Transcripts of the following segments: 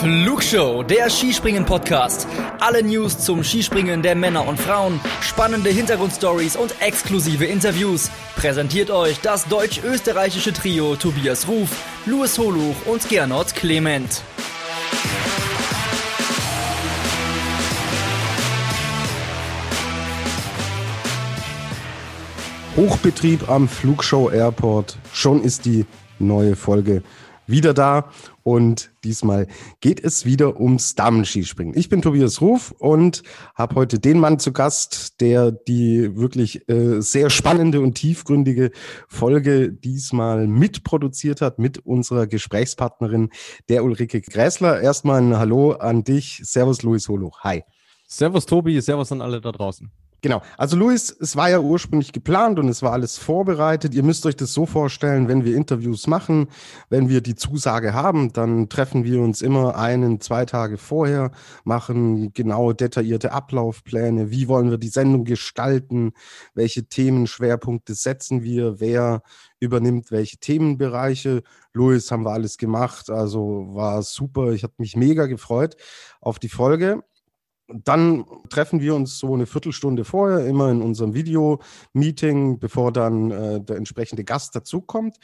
Flugshow, der Skispringen-Podcast. Alle News zum Skispringen der Männer und Frauen, spannende Hintergrundstories und exklusive Interviews. Präsentiert euch das deutsch-österreichische Trio Tobias Ruf, Louis Holuch und Gernot Clement. Hochbetrieb am Flugshow Airport. Schon ist die neue Folge wieder da und diesmal geht es wieder ums Damenskispringen. Ich bin Tobias Ruf und habe heute den Mann zu Gast, der die wirklich äh, sehr spannende und tiefgründige Folge diesmal mitproduziert hat mit unserer Gesprächspartnerin, der Ulrike Gräßler. Erstmal ein Hallo an dich. Servus, Luis Holuch. Hi. Servus, Tobi. Servus an alle da draußen. Genau. Also Luis, es war ja ursprünglich geplant und es war alles vorbereitet. Ihr müsst euch das so vorstellen, wenn wir Interviews machen, wenn wir die Zusage haben, dann treffen wir uns immer einen, zwei Tage vorher, machen genau detaillierte Ablaufpläne. Wie wollen wir die Sendung gestalten? Welche Themenschwerpunkte setzen wir? Wer übernimmt welche Themenbereiche? Luis haben wir alles gemacht. Also war super. Ich habe mich mega gefreut auf die Folge dann treffen wir uns so eine Viertelstunde vorher immer in unserem Video-Meeting, bevor dann äh, der entsprechende Gast dazukommt.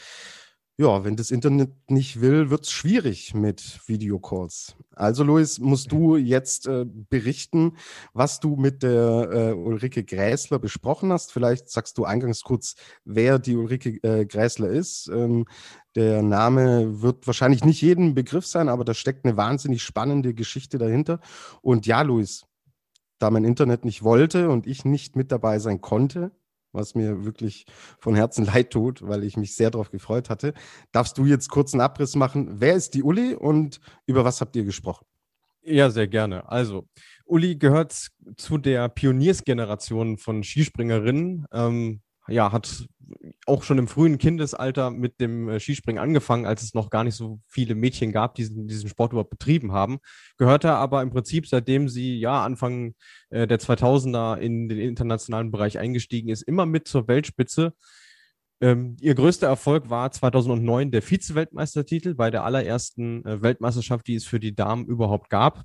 Ja, wenn das Internet nicht will, wird es schwierig mit Videocalls. Also, Luis, musst du jetzt äh, berichten, was du mit der äh, Ulrike Gräßler besprochen hast. Vielleicht sagst du eingangs kurz, wer die Ulrike äh, Gräßler ist. Ähm, der Name wird wahrscheinlich nicht jedem Begriff sein, aber da steckt eine wahnsinnig spannende Geschichte dahinter. Und ja, Luis, da mein Internet nicht wollte und ich nicht mit dabei sein konnte, was mir wirklich von Herzen leid tut, weil ich mich sehr darauf gefreut hatte. Darfst du jetzt kurz einen Abriss machen? Wer ist die Uli und über was habt ihr gesprochen? Ja, sehr gerne. Also, Uli gehört zu der Pioniersgeneration von Skispringerinnen. Ähm, ja, hat auch schon im frühen Kindesalter mit dem äh, Skispringen angefangen, als es noch gar nicht so viele Mädchen gab, die diesen, diesen Sport überhaupt betrieben haben. Gehörte aber im Prinzip, seitdem sie ja Anfang äh, der 2000er in den internationalen Bereich eingestiegen ist, immer mit zur Weltspitze. Ähm, ihr größter Erfolg war 2009 der Vize-Weltmeistertitel bei der allerersten äh, Weltmeisterschaft, die es für die Damen überhaupt gab.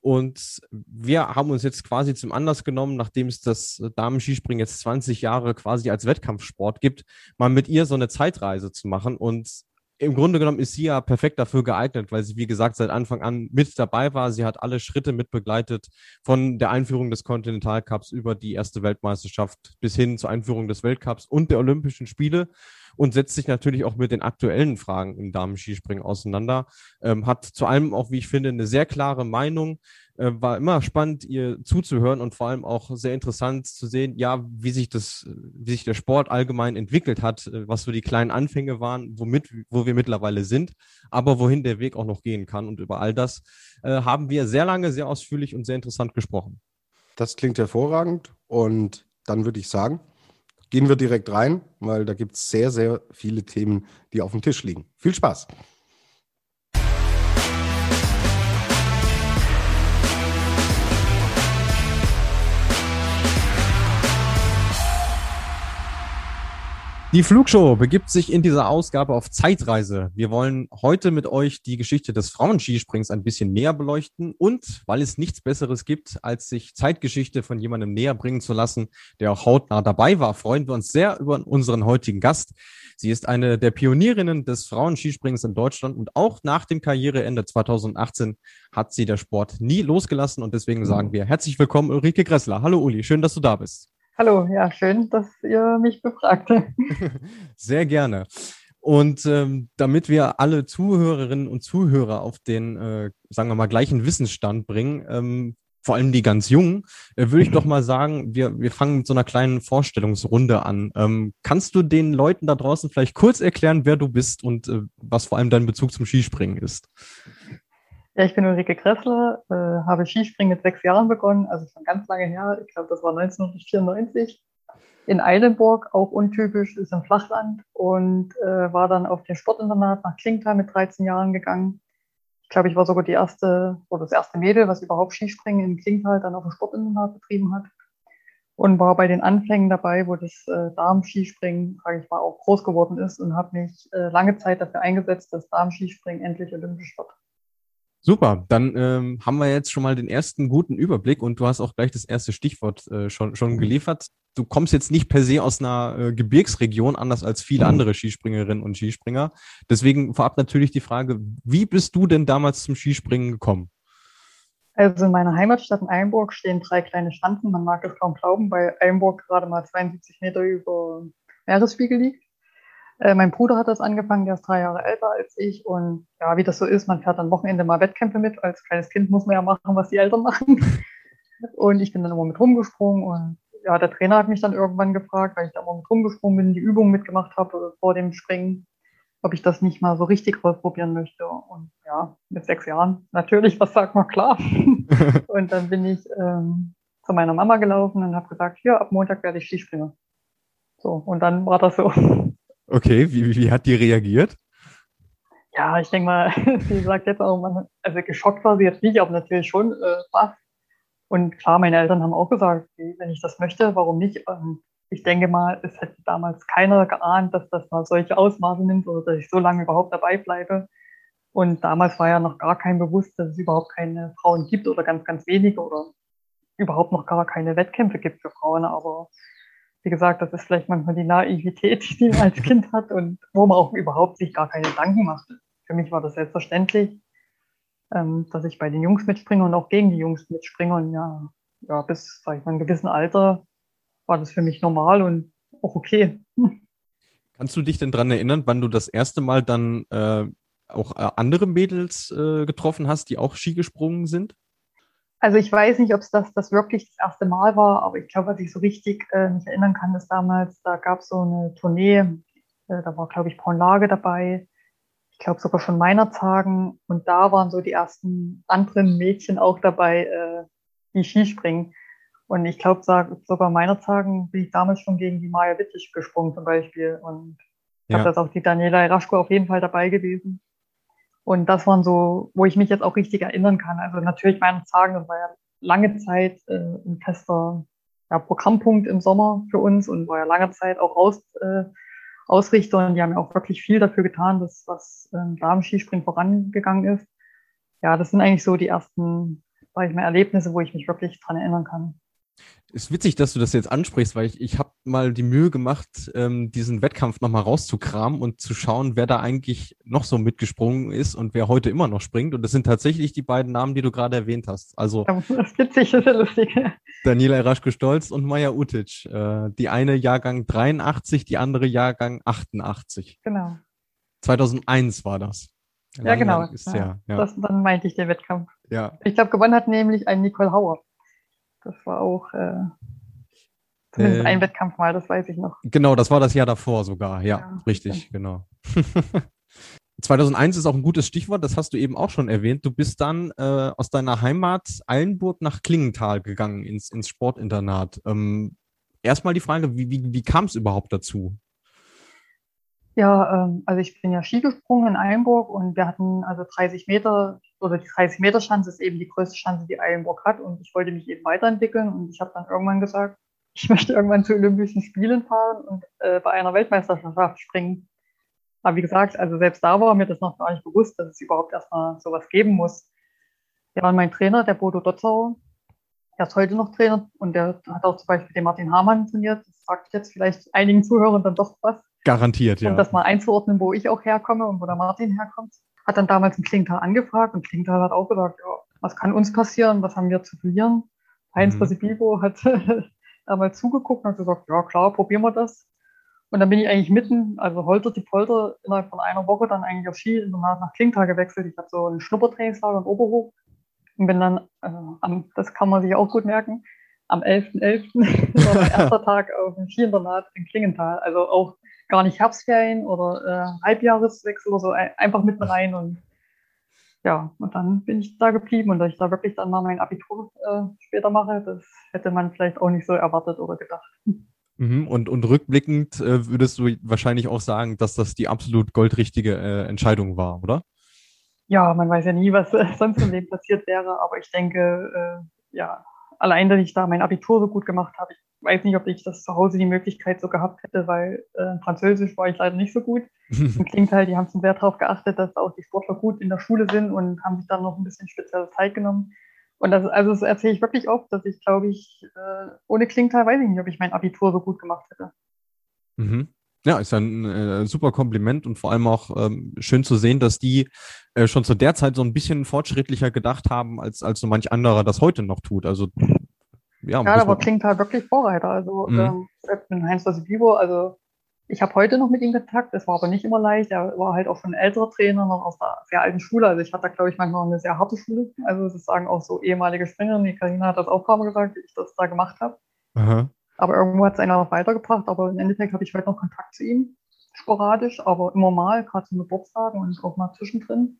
Und wir haben uns jetzt quasi zum Anlass genommen, nachdem es das Damenskispringen jetzt 20 Jahre quasi als Wettkampfsport gibt, mal mit ihr so eine Zeitreise zu machen. Und im Grunde genommen ist sie ja perfekt dafür geeignet, weil sie, wie gesagt, seit Anfang an mit dabei war. Sie hat alle Schritte mit begleitet, von der Einführung des Continental Cups über die erste Weltmeisterschaft bis hin zur Einführung des Weltcups und der Olympischen Spiele und setzt sich natürlich auch mit den aktuellen Fragen im Damen-Skispringen auseinander. Ähm, hat zu allem auch, wie ich finde, eine sehr klare Meinung. Äh, war immer spannend, ihr zuzuhören und vor allem auch sehr interessant zu sehen, ja, wie sich das, wie sich der Sport allgemein entwickelt hat, äh, was so die kleinen Anfänge waren, womit, wo wir mittlerweile sind, aber wohin der Weg auch noch gehen kann. Und über all das äh, haben wir sehr lange, sehr ausführlich und sehr interessant gesprochen. Das klingt hervorragend und dann würde ich sagen, gehen wir direkt rein, weil da gibt es sehr, sehr viele Themen, die auf dem Tisch liegen. Viel Spaß! Die Flugshow begibt sich in dieser Ausgabe auf Zeitreise. Wir wollen heute mit euch die Geschichte des Frauenskisprings ein bisschen näher beleuchten und weil es nichts Besseres gibt, als sich Zeitgeschichte von jemandem näher bringen zu lassen, der auch hautnah dabei war, freuen wir uns sehr über unseren heutigen Gast. Sie ist eine der Pionierinnen des Frauenskisprings in Deutschland und auch nach dem Karriereende 2018 hat sie der Sport nie losgelassen und deswegen sagen wir herzlich willkommen Ulrike Gressler. Hallo Uli, schön, dass du da bist. Hallo, ja, schön, dass ihr mich befragt. Sehr gerne. Und ähm, damit wir alle Zuhörerinnen und Zuhörer auf den, äh, sagen wir mal, gleichen Wissensstand bringen, ähm, vor allem die ganz Jungen, äh, würde ich doch mal sagen, wir, wir fangen mit so einer kleinen Vorstellungsrunde an. Ähm, kannst du den Leuten da draußen vielleicht kurz erklären, wer du bist und äh, was vor allem dein Bezug zum Skispringen ist? Ja, ich bin Ulrike Kressler, äh, habe Skispringen mit sechs Jahren begonnen, also schon ganz lange her. Ich glaube, das war 1994 in Eilenburg, auch untypisch, ist im Flachland und äh, war dann auf den Sportinternat nach Klingtal mit 13 Jahren gegangen. Ich glaube, ich war sogar die erste oder das erste Mädel, was überhaupt Skispringen in Klingtal dann auf dem Sportinternat betrieben hat und war bei den Anfängen dabei, wo das äh, Darmskispringen, sage ich mal, auch groß geworden ist und habe mich äh, lange Zeit dafür eingesetzt, dass Darmskispringen endlich olympisch wird. Super, dann ähm, haben wir jetzt schon mal den ersten guten Überblick und du hast auch gleich das erste Stichwort äh, schon, schon geliefert. Du kommst jetzt nicht per se aus einer äh, Gebirgsregion, anders als viele andere Skispringerinnen und Skispringer. Deswegen vorab natürlich die Frage, wie bist du denn damals zum Skispringen gekommen? Also in meiner Heimatstadt in Einburg stehen drei kleine Schanzen. Man mag es kaum glauben, weil Einburg gerade mal 72 Meter über Meeresspiegel liegt. Äh, mein Bruder hat das angefangen, der ist drei Jahre älter als ich. Und ja, wie das so ist, man fährt am Wochenende mal Wettkämpfe mit. Als kleines Kind muss man ja machen, was die Eltern machen. Und ich bin dann immer mit rumgesprungen. Und ja, der Trainer hat mich dann irgendwann gefragt, weil ich da immer mit rumgesprungen bin, die Übungen mitgemacht habe vor dem Springen, ob ich das nicht mal so richtig ausprobieren möchte. Und ja, mit sechs Jahren natürlich, was sagt man, klar. und dann bin ich ähm, zu meiner Mama gelaufen und habe gesagt, hier, ab Montag werde ich Skispringer. So, und dann war das so. Okay, wie, wie hat die reagiert? Ja, ich denke mal, sie sagt jetzt auch, man, also geschockt war sie jetzt nicht, aber natürlich schon äh, was. Und klar, meine Eltern haben auch gesagt, wenn ich das möchte, warum nicht? Und ich denke mal, es hätte damals keiner geahnt, dass das mal solche Ausmaße nimmt oder dass ich so lange überhaupt dabei bleibe. Und damals war ja noch gar kein bewusst, dass es überhaupt keine Frauen gibt oder ganz, ganz wenige oder überhaupt noch gar keine Wettkämpfe gibt für Frauen. Aber wie gesagt, das ist vielleicht manchmal die Naivität, die man als Kind hat und wo man auch überhaupt sich gar keine Gedanken macht. Für mich war das selbstverständlich, ähm, dass ich bei den Jungs mitspringe und auch gegen die Jungs mitspringe. Und ja, ja bis sag ich mal, einem gewissen Alter war das für mich normal und auch okay. Kannst du dich denn daran erinnern, wann du das erste Mal dann äh, auch äh, andere Mädels äh, getroffen hast, die auch Ski gesprungen sind? Also ich weiß nicht, ob es das, das wirklich das erste Mal war, aber ich glaube, was ich so richtig äh, mich erinnern kann, ist damals, da gab es so eine Tournee, äh, da war, glaube ich, Braun Lage dabei, ich glaube sogar schon meiner Tagen und da waren so die ersten anderen Mädchen auch dabei, äh, die Skispringen. Und ich glaube, sogar meiner Tagen bin ich damals schon gegen die Maja Wittich gesprungen zum Beispiel. Und ich glaube, ja. da ist auch die Daniela Raschko auf jeden Fall dabei gewesen. Und das waren so, wo ich mich jetzt auch richtig erinnern kann. Also natürlich meine sagen, das war ja lange Zeit äh, ein fester ja, Programmpunkt im Sommer für uns und war ja lange Zeit auch Aus, äh, Ausrichter und die haben ja auch wirklich viel dafür getan, dass was ähm, Damen-Skispringen vorangegangen ist. Ja, das sind eigentlich so die ersten, sag ich mal, Erlebnisse, wo ich mich wirklich dran erinnern kann ist witzig, dass du das jetzt ansprichst, weil ich, ich habe mal die Mühe gemacht, ähm, diesen Wettkampf nochmal rauszukramen und zu schauen, wer da eigentlich noch so mitgesprungen ist und wer heute immer noch springt. Und das sind tatsächlich die beiden Namen, die du gerade erwähnt hast. Also das ist witzig, das ist ja lustig. Daniela Eraschko-Stolz und Maja Utic. Äh, die eine Jahrgang 83, die andere Jahrgang 88. Genau. 2001 war das. Lang ja, genau. Ist ja, ja. Das, dann meinte ich den Wettkampf. Ja. Ich glaube, gewonnen hat nämlich ein Nicole Hauer. Das war auch äh, zumindest äh, ein Wettkampf mal, das weiß ich noch. Genau, das war das Jahr davor sogar. Ja, ja richtig, ja. genau. 2001 ist auch ein gutes Stichwort, das hast du eben auch schon erwähnt. Du bist dann äh, aus deiner Heimat Eilenburg nach Klingenthal gegangen, ins, ins Sportinternat. Ähm, erstmal die Frage, wie, wie, wie kam es überhaupt dazu? Ja, ähm, also ich bin ja Ski gesprungen in Eilenburg und wir hatten also 30 Meter oder die 30 Meter Schanze ist eben die größte Schanze, die Eilenburg hat und ich wollte mich eben weiterentwickeln und ich habe dann irgendwann gesagt, ich möchte irgendwann zu Olympischen Spielen fahren und äh, bei einer Weltmeisterschaft springen. Aber wie gesagt, also selbst da war mir das noch gar nicht bewusst, dass es überhaupt erstmal sowas geben muss. Ja, und mein Trainer, der Bodo Dotzau, der ist heute noch Trainer und der hat auch zum Beispiel den Martin Hamann trainiert. Das sagt jetzt vielleicht einigen Zuhörern dann doch was. Garantiert, ja. Um das mal einzuordnen, wo ich auch herkomme und wo der Martin herkommt. Hat dann damals ein Klingenthal angefragt und Klingenthal hat auch gesagt, ja, was kann uns passieren, was haben wir zu verlieren? Heinz mhm. Bibo hat damals zugeguckt und hat gesagt, ja klar, probieren wir das. Und dann bin ich eigentlich mitten, also holter die Polter, innerhalb von einer Woche dann eigentlich auf Ski danach nach Klingenthal gewechselt. Ich hatte so ein Schnuppertrainingslager in Oberhof und bin dann, äh, am, das kann man sich auch gut merken, am 11.11. .11. war mein erster Tag auf dem Skiinternat in Klingenthal. Also auch gar nicht Herbstferien oder äh, Halbjahreswechsel oder so, einfach mitten rein und ja, und dann bin ich da geblieben und dass ich da wirklich dann mal mein Abitur äh, später mache, das hätte man vielleicht auch nicht so erwartet oder gedacht. Mhm, und, und rückblickend äh, würdest du wahrscheinlich auch sagen, dass das die absolut goldrichtige äh, Entscheidung war, oder? Ja, man weiß ja nie, was äh, sonst im Leben passiert wäre, aber ich denke, ja, allein, dass ich da mein Abitur so gut gemacht habe. Ich weiß nicht, ob ich das zu Hause die Möglichkeit so gehabt hätte, weil äh, Französisch war ich leider nicht so gut. Und klingt halt, die haben schon sehr darauf geachtet, dass auch die Sportler gut in der Schule sind und haben sich dann noch ein bisschen spezielle Zeit genommen. Und das, also das erzähle ich wirklich oft, dass ich glaube ich, äh, ohne Klingtal weiß ich nicht, ob ich mein Abitur so gut gemacht hätte. Mhm. Ja, ist ein äh, super Kompliment und vor allem auch ähm, schön zu sehen, dass die äh, schon zu der Zeit so ein bisschen fortschrittlicher gedacht haben, als, als so manch anderer das heute noch tut. Also ja, ja aber klingt halt wirklich Vorreiter. Also mhm. ähm, Heinz Vivo, also ich habe heute noch mit ihm Kontakt, das war aber nicht immer leicht. Er war halt auch schon ein älterer Trainer, noch aus einer sehr alten Schule. Also ich hatte, glaube ich, manchmal eine sehr harte Schule. Also das sagen auch so ehemalige Springerin, die Karina hat das auch Mal gesagt, wie ich das da gemacht habe. Aber irgendwo hat es einer noch weitergebracht. Aber im Endeffekt habe ich heute noch Kontakt zu ihm, sporadisch, aber immer mal, gerade zum Geburtstagen und auch mal zwischendrin.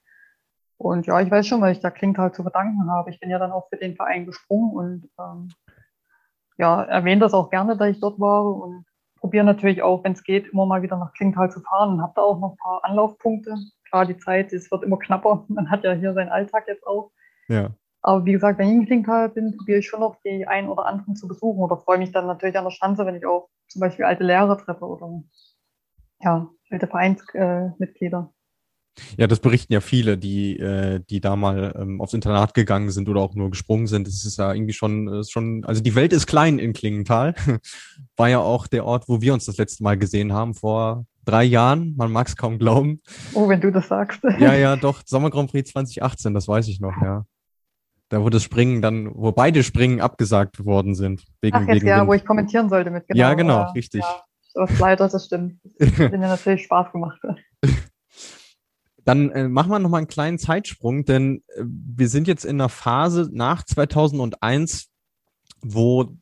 Und ja, ich weiß schon, weil ich da Klingt halt zu verdanken habe. Ich bin ja dann auch für den Verein gesprungen und ähm, ja, erwähne das auch gerne, dass ich dort war und probiere natürlich auch, wenn es geht, immer mal wieder nach Klingenthal zu fahren und habe da auch noch ein paar Anlaufpunkte. Klar, die Zeit, es wird immer knapper. Man hat ja hier seinen Alltag jetzt auch. Ja. Aber wie gesagt, wenn ich in Klingenthal bin, probiere ich schon noch die einen oder anderen zu besuchen oder freue mich dann natürlich an der Schanze, wenn ich auch zum Beispiel alte Lehrer treffe oder ja, alte Vereinsmitglieder. Ja, das berichten ja viele, die, äh, die da mal ähm, aufs Internat gegangen sind oder auch nur gesprungen sind. Das ist ja irgendwie schon, äh, schon, also die Welt ist klein in Klingenthal. War ja auch der Ort, wo wir uns das letzte Mal gesehen haben, vor drei Jahren. Man mag es kaum glauben. Oh, wenn du das sagst. Ja, ja, doch. Sommer Grand Prix 2018, das weiß ich noch, ja. Da wo das Springen dann, wo beide Springen abgesagt worden sind. Wegen, Ach, jetzt wegen ja, Wind. wo ich kommentieren sollte mit. Genau, ja, genau, ja, richtig. Ja, das leider, das stimmt. Das hat mir natürlich Spaß gemacht. Dann äh, machen wir nochmal einen kleinen Zeitsprung, denn äh, wir sind jetzt in einer Phase nach 2001, wo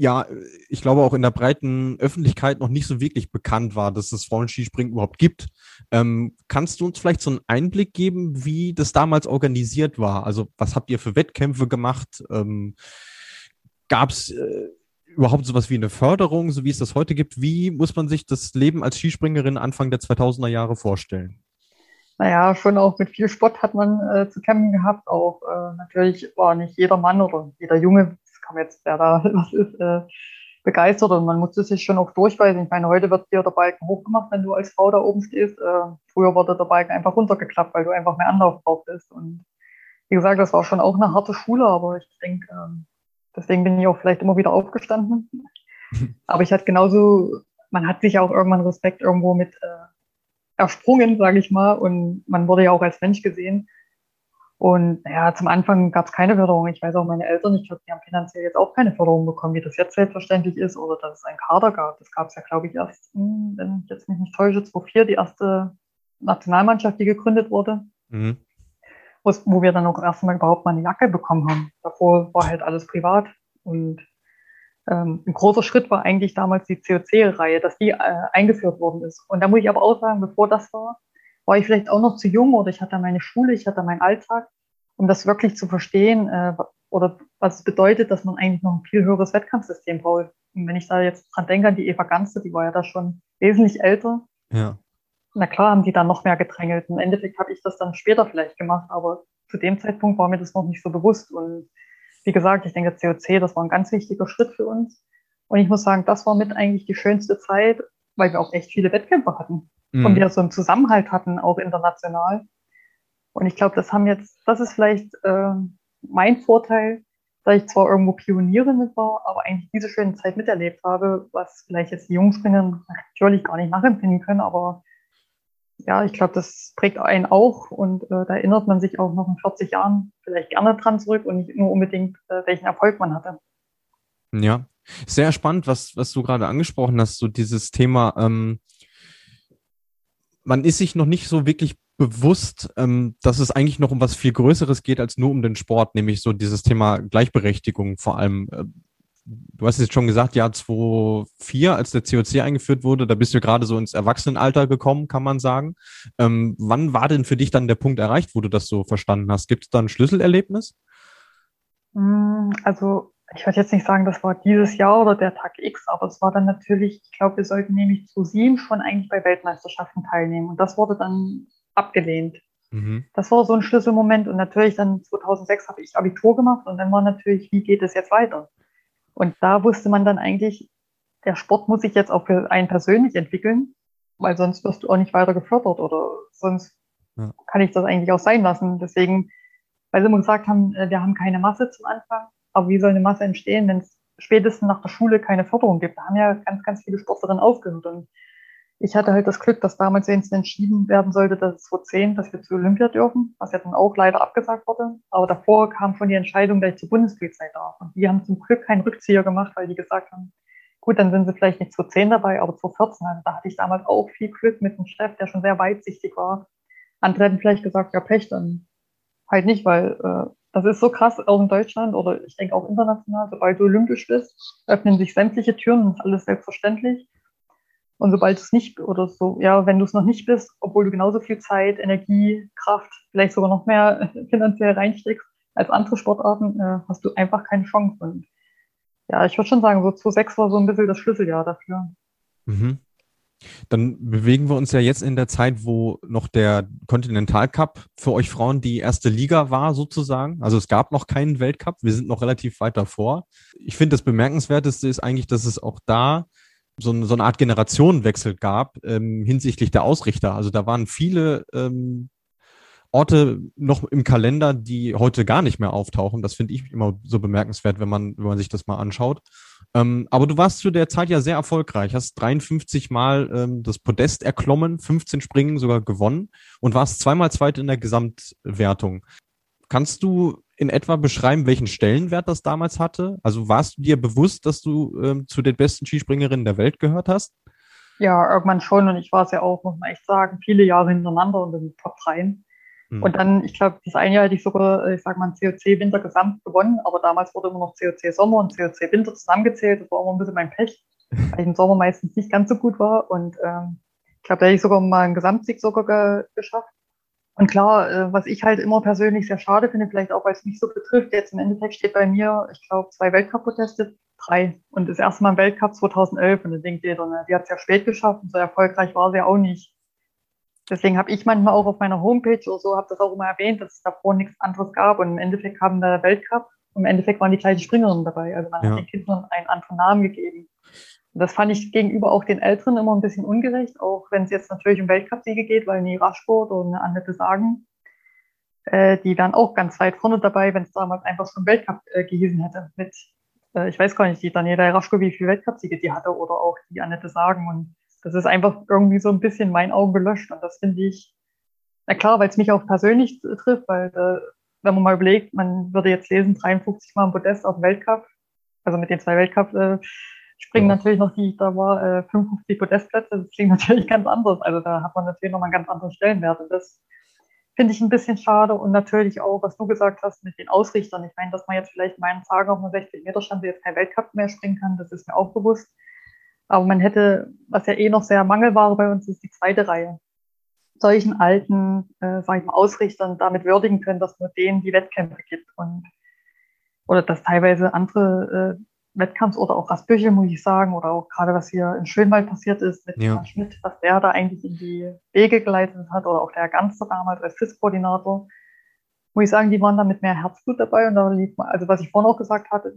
ja, ich glaube auch in der breiten Öffentlichkeit noch nicht so wirklich bekannt war, dass es Frauenskispringen überhaupt gibt. Ähm, kannst du uns vielleicht so einen Einblick geben, wie das damals organisiert war? Also was habt ihr für Wettkämpfe gemacht? Ähm, Gab es äh, überhaupt sowas wie eine Förderung, so wie es das heute gibt? Wie muss man sich das Leben als Skispringerin Anfang der 2000er Jahre vorstellen? naja, schon auch mit viel Spott hat man äh, zu kämpfen gehabt. Auch äh, natürlich war nicht jeder Mann oder jeder Junge, man jetzt, der da was ist, äh, begeistert und man musste sich schon auch durchweisen. Ich meine, heute wird dir der Balken hochgemacht, wenn du als Frau da oben stehst. Äh, früher wurde der Balken einfach runtergeklappt, weil du einfach mehr Anlauf brauchtest. Und wie gesagt, das war schon auch eine harte Schule, aber ich denke, äh, deswegen bin ich auch vielleicht immer wieder aufgestanden. aber ich hatte genauso, man hat sich auch irgendwann Respekt irgendwo mit äh, ersprungen, sage ich mal. Und man wurde ja auch als Mensch gesehen. Und ja, zum Anfang gab es keine Förderung. Ich weiß auch meine Eltern, ich glaube, die haben finanziell jetzt auch keine Förderung bekommen, wie das jetzt selbstverständlich ist, oder dass es einen Kader gab. Das gab es ja, glaube ich, erst, hm, wenn ich jetzt mich nicht täusche, 2004, die erste Nationalmannschaft, die gegründet wurde. Mhm. Wo wir dann auch erstmal überhaupt mal eine Jacke bekommen haben. Davor war halt alles privat. Und ähm, ein großer Schritt war eigentlich damals die COC-Reihe, dass die äh, eingeführt worden ist. Und da muss ich aber auch sagen, bevor das war, war ich vielleicht auch noch zu jung oder ich hatte meine Schule, ich hatte meinen Alltag, um das wirklich zu verstehen äh, oder was es bedeutet, dass man eigentlich noch ein viel höheres Wettkampfsystem braucht. Und wenn ich da jetzt dran denke an die Eva Ganze, die war ja da schon wesentlich älter. Ja. Na klar haben die dann noch mehr gedrängelt. Im Endeffekt habe ich das dann später vielleicht gemacht, aber zu dem Zeitpunkt war mir das noch nicht so bewusst. Und wie gesagt, ich denke, COC, das war ein ganz wichtiger Schritt für uns. Und ich muss sagen, das war mit eigentlich die schönste Zeit, weil wir auch echt viele Wettkämpfe hatten. Mhm. Und wir so einen Zusammenhalt hatten, auch international. Und ich glaube, das haben jetzt, das ist vielleicht äh, mein Vorteil, dass ich zwar irgendwo Pionierin war, aber eigentlich diese schöne Zeit miterlebt habe, was vielleicht jetzt die Jungspringern natürlich gar nicht nachempfinden können, aber ja, ich glaube, das prägt einen auch und äh, da erinnert man sich auch noch in 40 Jahren vielleicht gerne dran zurück und nicht nur unbedingt, äh, welchen Erfolg man hatte. Ja, sehr spannend, was, was du gerade angesprochen hast, so dieses Thema, ähm, man ist sich noch nicht so wirklich bewusst, ähm, dass es eigentlich noch um was viel Größeres geht als nur um den Sport, nämlich so dieses Thema Gleichberechtigung vor allem. Äh, du hast jetzt schon gesagt, Jahr 2004, als der COC eingeführt wurde, da bist du gerade so ins Erwachsenenalter gekommen, kann man sagen. Ähm, wann war denn für dich dann der Punkt erreicht, wo du das so verstanden hast? Gibt es da ein Schlüsselerlebnis? Mm, also ich würde jetzt nicht sagen, das war dieses Jahr oder der Tag X, aber es war dann natürlich, ich glaube, wir sollten nämlich zu sieben schon eigentlich bei Weltmeisterschaften teilnehmen. Und das wurde dann abgelehnt. Mhm. Das war so ein Schlüsselmoment. Und natürlich dann 2006 habe ich Abitur gemacht und dann war natürlich, wie geht es jetzt weiter? Und da wusste man dann eigentlich, der Sport muss sich jetzt auch für einen persönlich entwickeln, weil sonst wirst du auch nicht weiter gefördert oder sonst ja. kann ich das eigentlich auch sein lassen. Deswegen, weil sie immer gesagt haben, äh, wir haben keine Masse zum Anfang, aber wie soll eine Masse entstehen, wenn es spätestens nach der Schule keine Förderung gibt? Da haben ja ganz, ganz viele Sportlerinnen aufgehört und ich hatte halt das Glück, dass damals entschieden werden sollte, dass es 2010, dass wir zu Olympia dürfen, was ja dann auch leider abgesagt wurde. Aber davor kam schon die Entscheidung, dass ich zur Bundespolizei darf. Und die haben zum Glück keinen Rückzieher gemacht, weil die gesagt haben, gut, dann sind sie vielleicht nicht 2010 dabei, aber 2014. Also da hatte ich damals auch viel Glück mit einem Chef, der schon sehr weitsichtig war. Andere hätten vielleicht gesagt, ja Pech, dann halt nicht, weil äh, das ist so krass, auch in Deutschland oder ich denke auch international, sobald du olympisch bist, öffnen sich sämtliche Türen und ist alles selbstverständlich. Und sobald es nicht oder so, ja, wenn du es noch nicht bist, obwohl du genauso viel Zeit, Energie, Kraft, vielleicht sogar noch mehr finanziell reinsteckst als andere Sportarten, äh, hast du einfach keine Chance. Und ja, ich würde schon sagen, so 2006 war so ein bisschen das Schlüsseljahr dafür. Mhm. Dann bewegen wir uns ja jetzt in der Zeit, wo noch der Continental Cup für euch Frauen die erste Liga war, sozusagen. Also es gab noch keinen Weltcup. Wir sind noch relativ weit davor. Ich finde, das Bemerkenswerteste ist eigentlich, dass es auch da so, eine, so eine Art Generationenwechsel gab ähm, hinsichtlich der Ausrichter. Also da waren viele ähm, Orte noch im Kalender, die heute gar nicht mehr auftauchen. Das finde ich immer so bemerkenswert, wenn man, wenn man sich das mal anschaut. Ähm, aber du warst zu der Zeit ja sehr erfolgreich, hast 53 Mal ähm, das Podest erklommen, 15 Springen sogar gewonnen und warst zweimal zweit in der Gesamtwertung. Kannst du in etwa beschreiben, welchen Stellenwert das damals hatte? Also warst du dir bewusst, dass du ähm, zu den besten Skispringerinnen der Welt gehört hast? Ja, irgendwann schon. Und ich war es ja auch, muss man echt sagen, viele Jahre hintereinander unter den Top 3. Mhm. Und dann, ich glaube, das eine Jahr hätte ich sogar, äh, ich sag mal, COC Winter gesamt gewonnen, aber damals wurde immer noch COC Sommer und COC Winter zusammengezählt. Das war immer ein bisschen mein Pech, weil ich im Sommer meistens nicht ganz so gut war. Und ähm, ich glaube, da hätte ich sogar mal einen Gesamtsieg sogar ge geschafft. Und klar, äh, was ich halt immer persönlich sehr schade finde, vielleicht auch, weil es mich so betrifft, jetzt im Endeffekt steht bei mir, ich glaube, zwei Weltcup-Proteste, drei. Und das erste Mal im Weltcup 2011. Und dann denkt jeder, ne, die hat es ja spät geschafft und so erfolgreich war sie auch nicht. Deswegen habe ich manchmal auch auf meiner Homepage oder so, habe das auch immer erwähnt, dass es davor nichts anderes gab. Und im Endeffekt kam der Weltcup und im Endeffekt waren die gleichen Springerinnen dabei. Also man ja. hat den Kindern einen anderen Namen gegeben. Und das fand ich gegenüber auch den Älteren immer ein bisschen ungerecht, auch wenn es jetzt natürlich um Weltcup-Siege geht, weil eine Raschford oder eine Annette Sagen, äh, die wären auch ganz weit vorne dabei, wenn es damals einfach schon Weltcup äh, gehießen hätte. Mit, äh, ich weiß gar nicht, die Daniela Raschko, wie viele Weltcup-Siege die hatte oder auch die Annette Sagen. Und das ist einfach irgendwie so ein bisschen mein Augen gelöscht. Und das finde ich, na klar, weil es mich auch persönlich trifft, weil äh, wenn man mal überlegt, man würde jetzt lesen, 53 Mal im Podest auf dem Weltcup, also mit den zwei Weltcup, äh, springen ja. natürlich noch die, da war äh, 55 Podestplätze, das klingt natürlich ganz anders. Also da hat man natürlich nochmal einen ganz anderen Stellenwert. Und das finde ich ein bisschen schade. Und natürlich auch, was du gesagt hast mit den Ausrichtern. Ich meine, dass man jetzt vielleicht meinen Tagen auf einer 60 Meter Stand jetzt kein Weltcup mehr springen kann, das ist mir auch bewusst. Aber man hätte, was ja eh noch sehr Mangelware bei uns ist, die zweite Reihe. Solchen alten, äh, sag ich mal, Ausrichtern damit würdigen können, dass nur denen die Wettkämpfe gibt und oder dass teilweise andere äh, Wettkampfs oder auch Rasbüchel, muss ich sagen, oder auch gerade was hier in Schönwald passiert ist mit ja. Schmidt, was der da eigentlich in die Wege geleitet hat oder auch der Ganze damals als FIS-Koordinator, muss ich sagen, die waren da mit mehr Herzblut dabei und da lief man, also was ich vorhin auch gesagt hatte,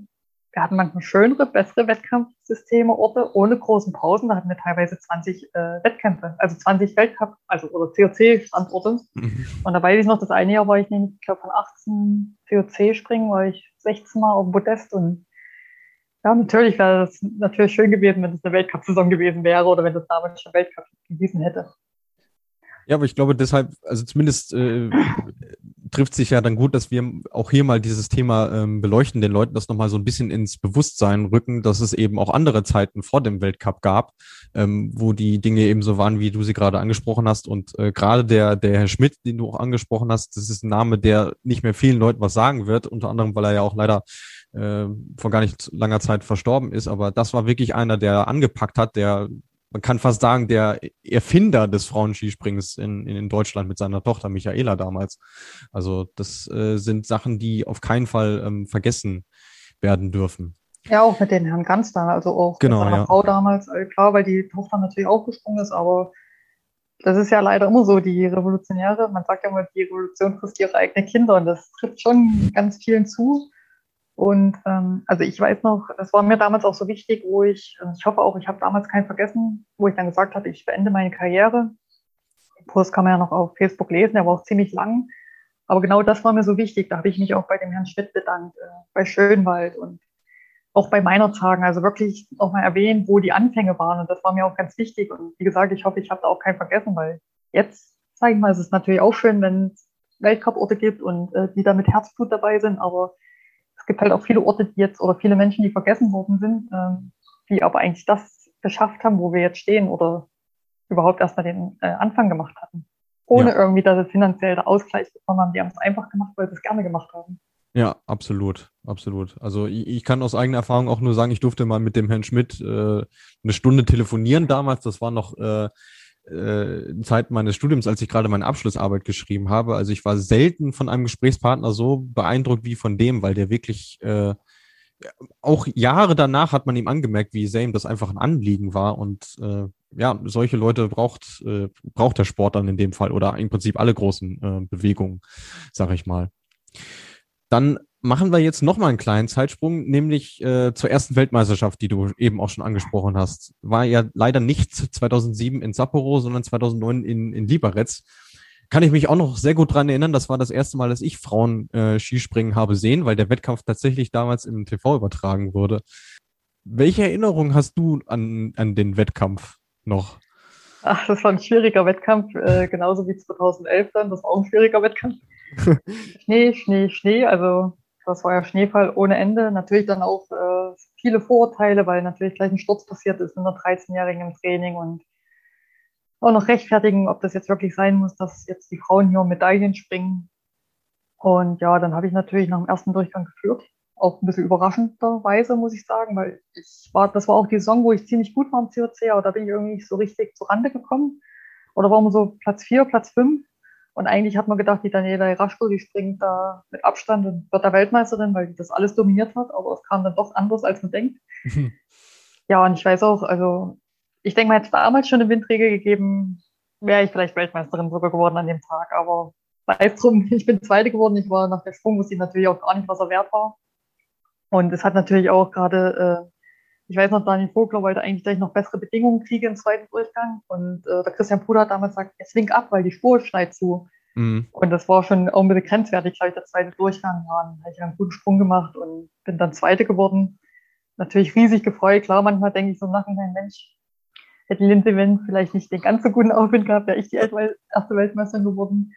wir hatten manchmal schönere, bessere Wettkampfsysteme, Orte ohne großen Pausen. Da hatten wir teilweise 20 äh, Wettkämpfe, also 20 Weltcup, also oder COC-Standorte. Mhm. Und da weiß ich noch, das eine Jahr war ich nämlich, ich glaube, von 18 COC-Springen, war ich 16 Mal auf dem Podest und ja, natürlich wäre es natürlich schön gewesen, wenn es eine Weltcup-Saison gewesen wäre oder wenn das damals schon Weltcup gewesen hätte. Ja, aber ich glaube deshalb, also zumindest äh, trifft sich ja dann gut, dass wir auch hier mal dieses Thema ähm, beleuchten, den Leuten das nochmal so ein bisschen ins Bewusstsein rücken, dass es eben auch andere Zeiten vor dem Weltcup gab, ähm, wo die Dinge eben so waren, wie du sie gerade angesprochen hast. Und äh, gerade der, der Herr Schmidt, den du auch angesprochen hast, das ist ein Name, der nicht mehr vielen Leuten was sagen wird, unter anderem, weil er ja auch leider äh, vor gar nicht langer Zeit verstorben ist. Aber das war wirklich einer, der angepackt hat, der man kann fast sagen, der Erfinder des Frauenskisprings in, in Deutschland mit seiner Tochter Michaela damals. Also das äh, sind Sachen, die auf keinen Fall ähm, vergessen werden dürfen. Ja, auch mit den Herrn Ganz da, also auch genau, mit seiner ja. Frau damals, äh, klar, weil die Tochter natürlich auch gesprungen ist, aber das ist ja leider immer so, die Revolutionäre, man sagt ja immer, die Revolution frisst ihre eigenen Kinder und das trifft schon ganz vielen zu. Und ähm, also ich weiß noch, das war mir damals auch so wichtig, wo ich, ich hoffe auch, ich habe damals keinen vergessen, wo ich dann gesagt hatte, ich beende meine Karriere. Den Post kann man ja noch auf Facebook lesen, der war auch ziemlich lang. Aber genau das war mir so wichtig. Da habe ich mich auch bei dem Herrn Schmidt bedankt, äh, bei Schönwald und auch bei meiner Tagen, also wirklich auch mal erwähnt, wo die Anfänge waren. Und das war mir auch ganz wichtig. Und wie gesagt, ich hoffe, ich habe da auch keinen vergessen, weil jetzt, sage ich mal, es ist natürlich auch schön, wenn es Weltcup-Orte gibt und äh, die da mit Herzblut dabei sind. Aber es gibt halt auch viele Orte, die jetzt oder viele Menschen, die vergessen worden sind, ähm, die aber eigentlich das geschafft haben, wo wir jetzt stehen oder überhaupt erstmal den äh, Anfang gemacht hatten. Ohne ja. irgendwie, dass es finanziell der Ausgleich bekommen haben. Die haben es einfach gemacht, weil sie es gerne gemacht haben. Ja, absolut, absolut. Also ich, ich, kann aus eigener Erfahrung auch nur sagen, ich durfte mal mit dem Herrn Schmidt äh, eine Stunde telefonieren damals. Das war noch äh, äh, Zeit meines Studiums, als ich gerade meine Abschlussarbeit geschrieben habe. Also ich war selten von einem Gesprächspartner so beeindruckt wie von dem, weil der wirklich äh, auch Jahre danach hat man ihm angemerkt, wie sehr ihm das einfach ein Anliegen war und äh, ja, solche Leute braucht äh, braucht der Sport dann in dem Fall oder im Prinzip alle großen äh, Bewegungen, sag ich mal. Dann machen wir jetzt nochmal einen kleinen Zeitsprung, nämlich äh, zur ersten Weltmeisterschaft, die du eben auch schon angesprochen hast. War ja leider nicht 2007 in Sapporo, sondern 2009 in, in Liberec. Kann ich mich auch noch sehr gut dran erinnern. Das war das erste Mal, dass ich Frauen äh, Skispringen habe sehen, weil der Wettkampf tatsächlich damals im TV übertragen wurde. Welche Erinnerung hast du an, an den Wettkampf noch? Ach, das war ein schwieriger Wettkampf, äh, genauso wie 2011 dann. Das war auch ein schwieriger Wettkampf. Schnee, Schnee, Schnee. Also das war ja Schneefall ohne Ende. Natürlich dann auch äh, viele Vorurteile, weil natürlich gleich ein Sturz passiert ist in einer 13-Jährigen im Training und auch noch rechtfertigen, ob das jetzt wirklich sein muss, dass jetzt die Frauen hier um Medaillen springen. Und ja, dann habe ich natürlich nach dem ersten Durchgang geführt. Auch ein bisschen überraschenderweise, muss ich sagen, weil ich war, das war auch die Saison, wo ich ziemlich gut war im COC, aber da bin ich irgendwie nicht so richtig zur Rande gekommen. Oder war immer so Platz 4, Platz 5. Und eigentlich hat man gedacht, die Daniela Raschko, die springt da mit Abstand und wird da Weltmeisterin, weil die das alles dominiert hat. Aber es kam dann doch anders, als man denkt. Mhm. Ja, und ich weiß auch, also ich denke, man hätte damals schon eine Windregel gegeben, wäre ich vielleicht Weltmeisterin sogar geworden an dem Tag. Aber sei es drum, ich bin Zweite geworden. Ich war nach der Sprung, wusste ich natürlich auch gar nicht, was er wert war. Und es hat natürlich auch gerade, äh, ich weiß noch, Daniel Vogler wollte eigentlich gleich noch bessere Bedingungen kriegen im zweiten Durchgang. Und äh, der Christian Bruder hat damals gesagt, jetzt wink ab, weil die Spur schneit zu. Mhm. Und das war schon auch ein bisschen grenzwertig, glaube ich, der zweite Durchgang. Ja, dann habe ich einen guten Sprung gemacht und bin dann Zweite geworden. Natürlich riesig gefreut. Klar, manchmal denke ich so im Nachhinein, Mensch, hätte Lindsay Wendt vielleicht nicht den ganz so guten Aufwind gehabt, wäre ich die erste Weltmeisterin geworden.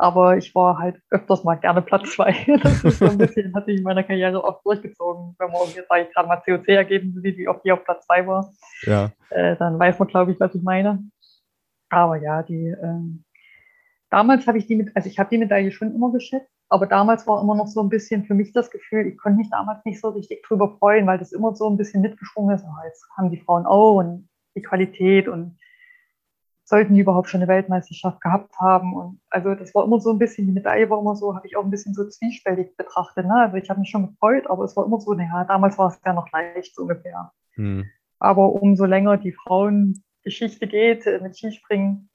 Aber ich war halt öfters mal gerne Platz zwei. Das ist so ein bisschen, hatte ich in meiner Karriere oft durchgezogen. Wenn man jetzt, sage ich gerade mal COC-Ergebnisse sieht, wie oft die auf Platz zwei war, ja. äh, dann weiß man, glaube ich, was ich meine. Aber ja, die, ähm, damals habe ich die mit, also ich habe die Medaille schon immer geschätzt, aber damals war immer noch so ein bisschen für mich das Gefühl, ich konnte mich damals nicht so richtig drüber freuen, weil das immer so ein bisschen mitgeschwungen ist. Oh, jetzt haben die Frauen auch und die Qualität und sollten die überhaupt schon eine Weltmeisterschaft gehabt haben. Und also das war immer so ein bisschen, die Medaille war immer so, habe ich auch ein bisschen so zwiespältig betrachtet. Ne? Also ich habe mich schon gefreut, aber es war immer so, naja, damals war es ja noch leicht so ungefähr. Hm. Aber umso länger die Frauengeschichte geht äh, mit Skispringen,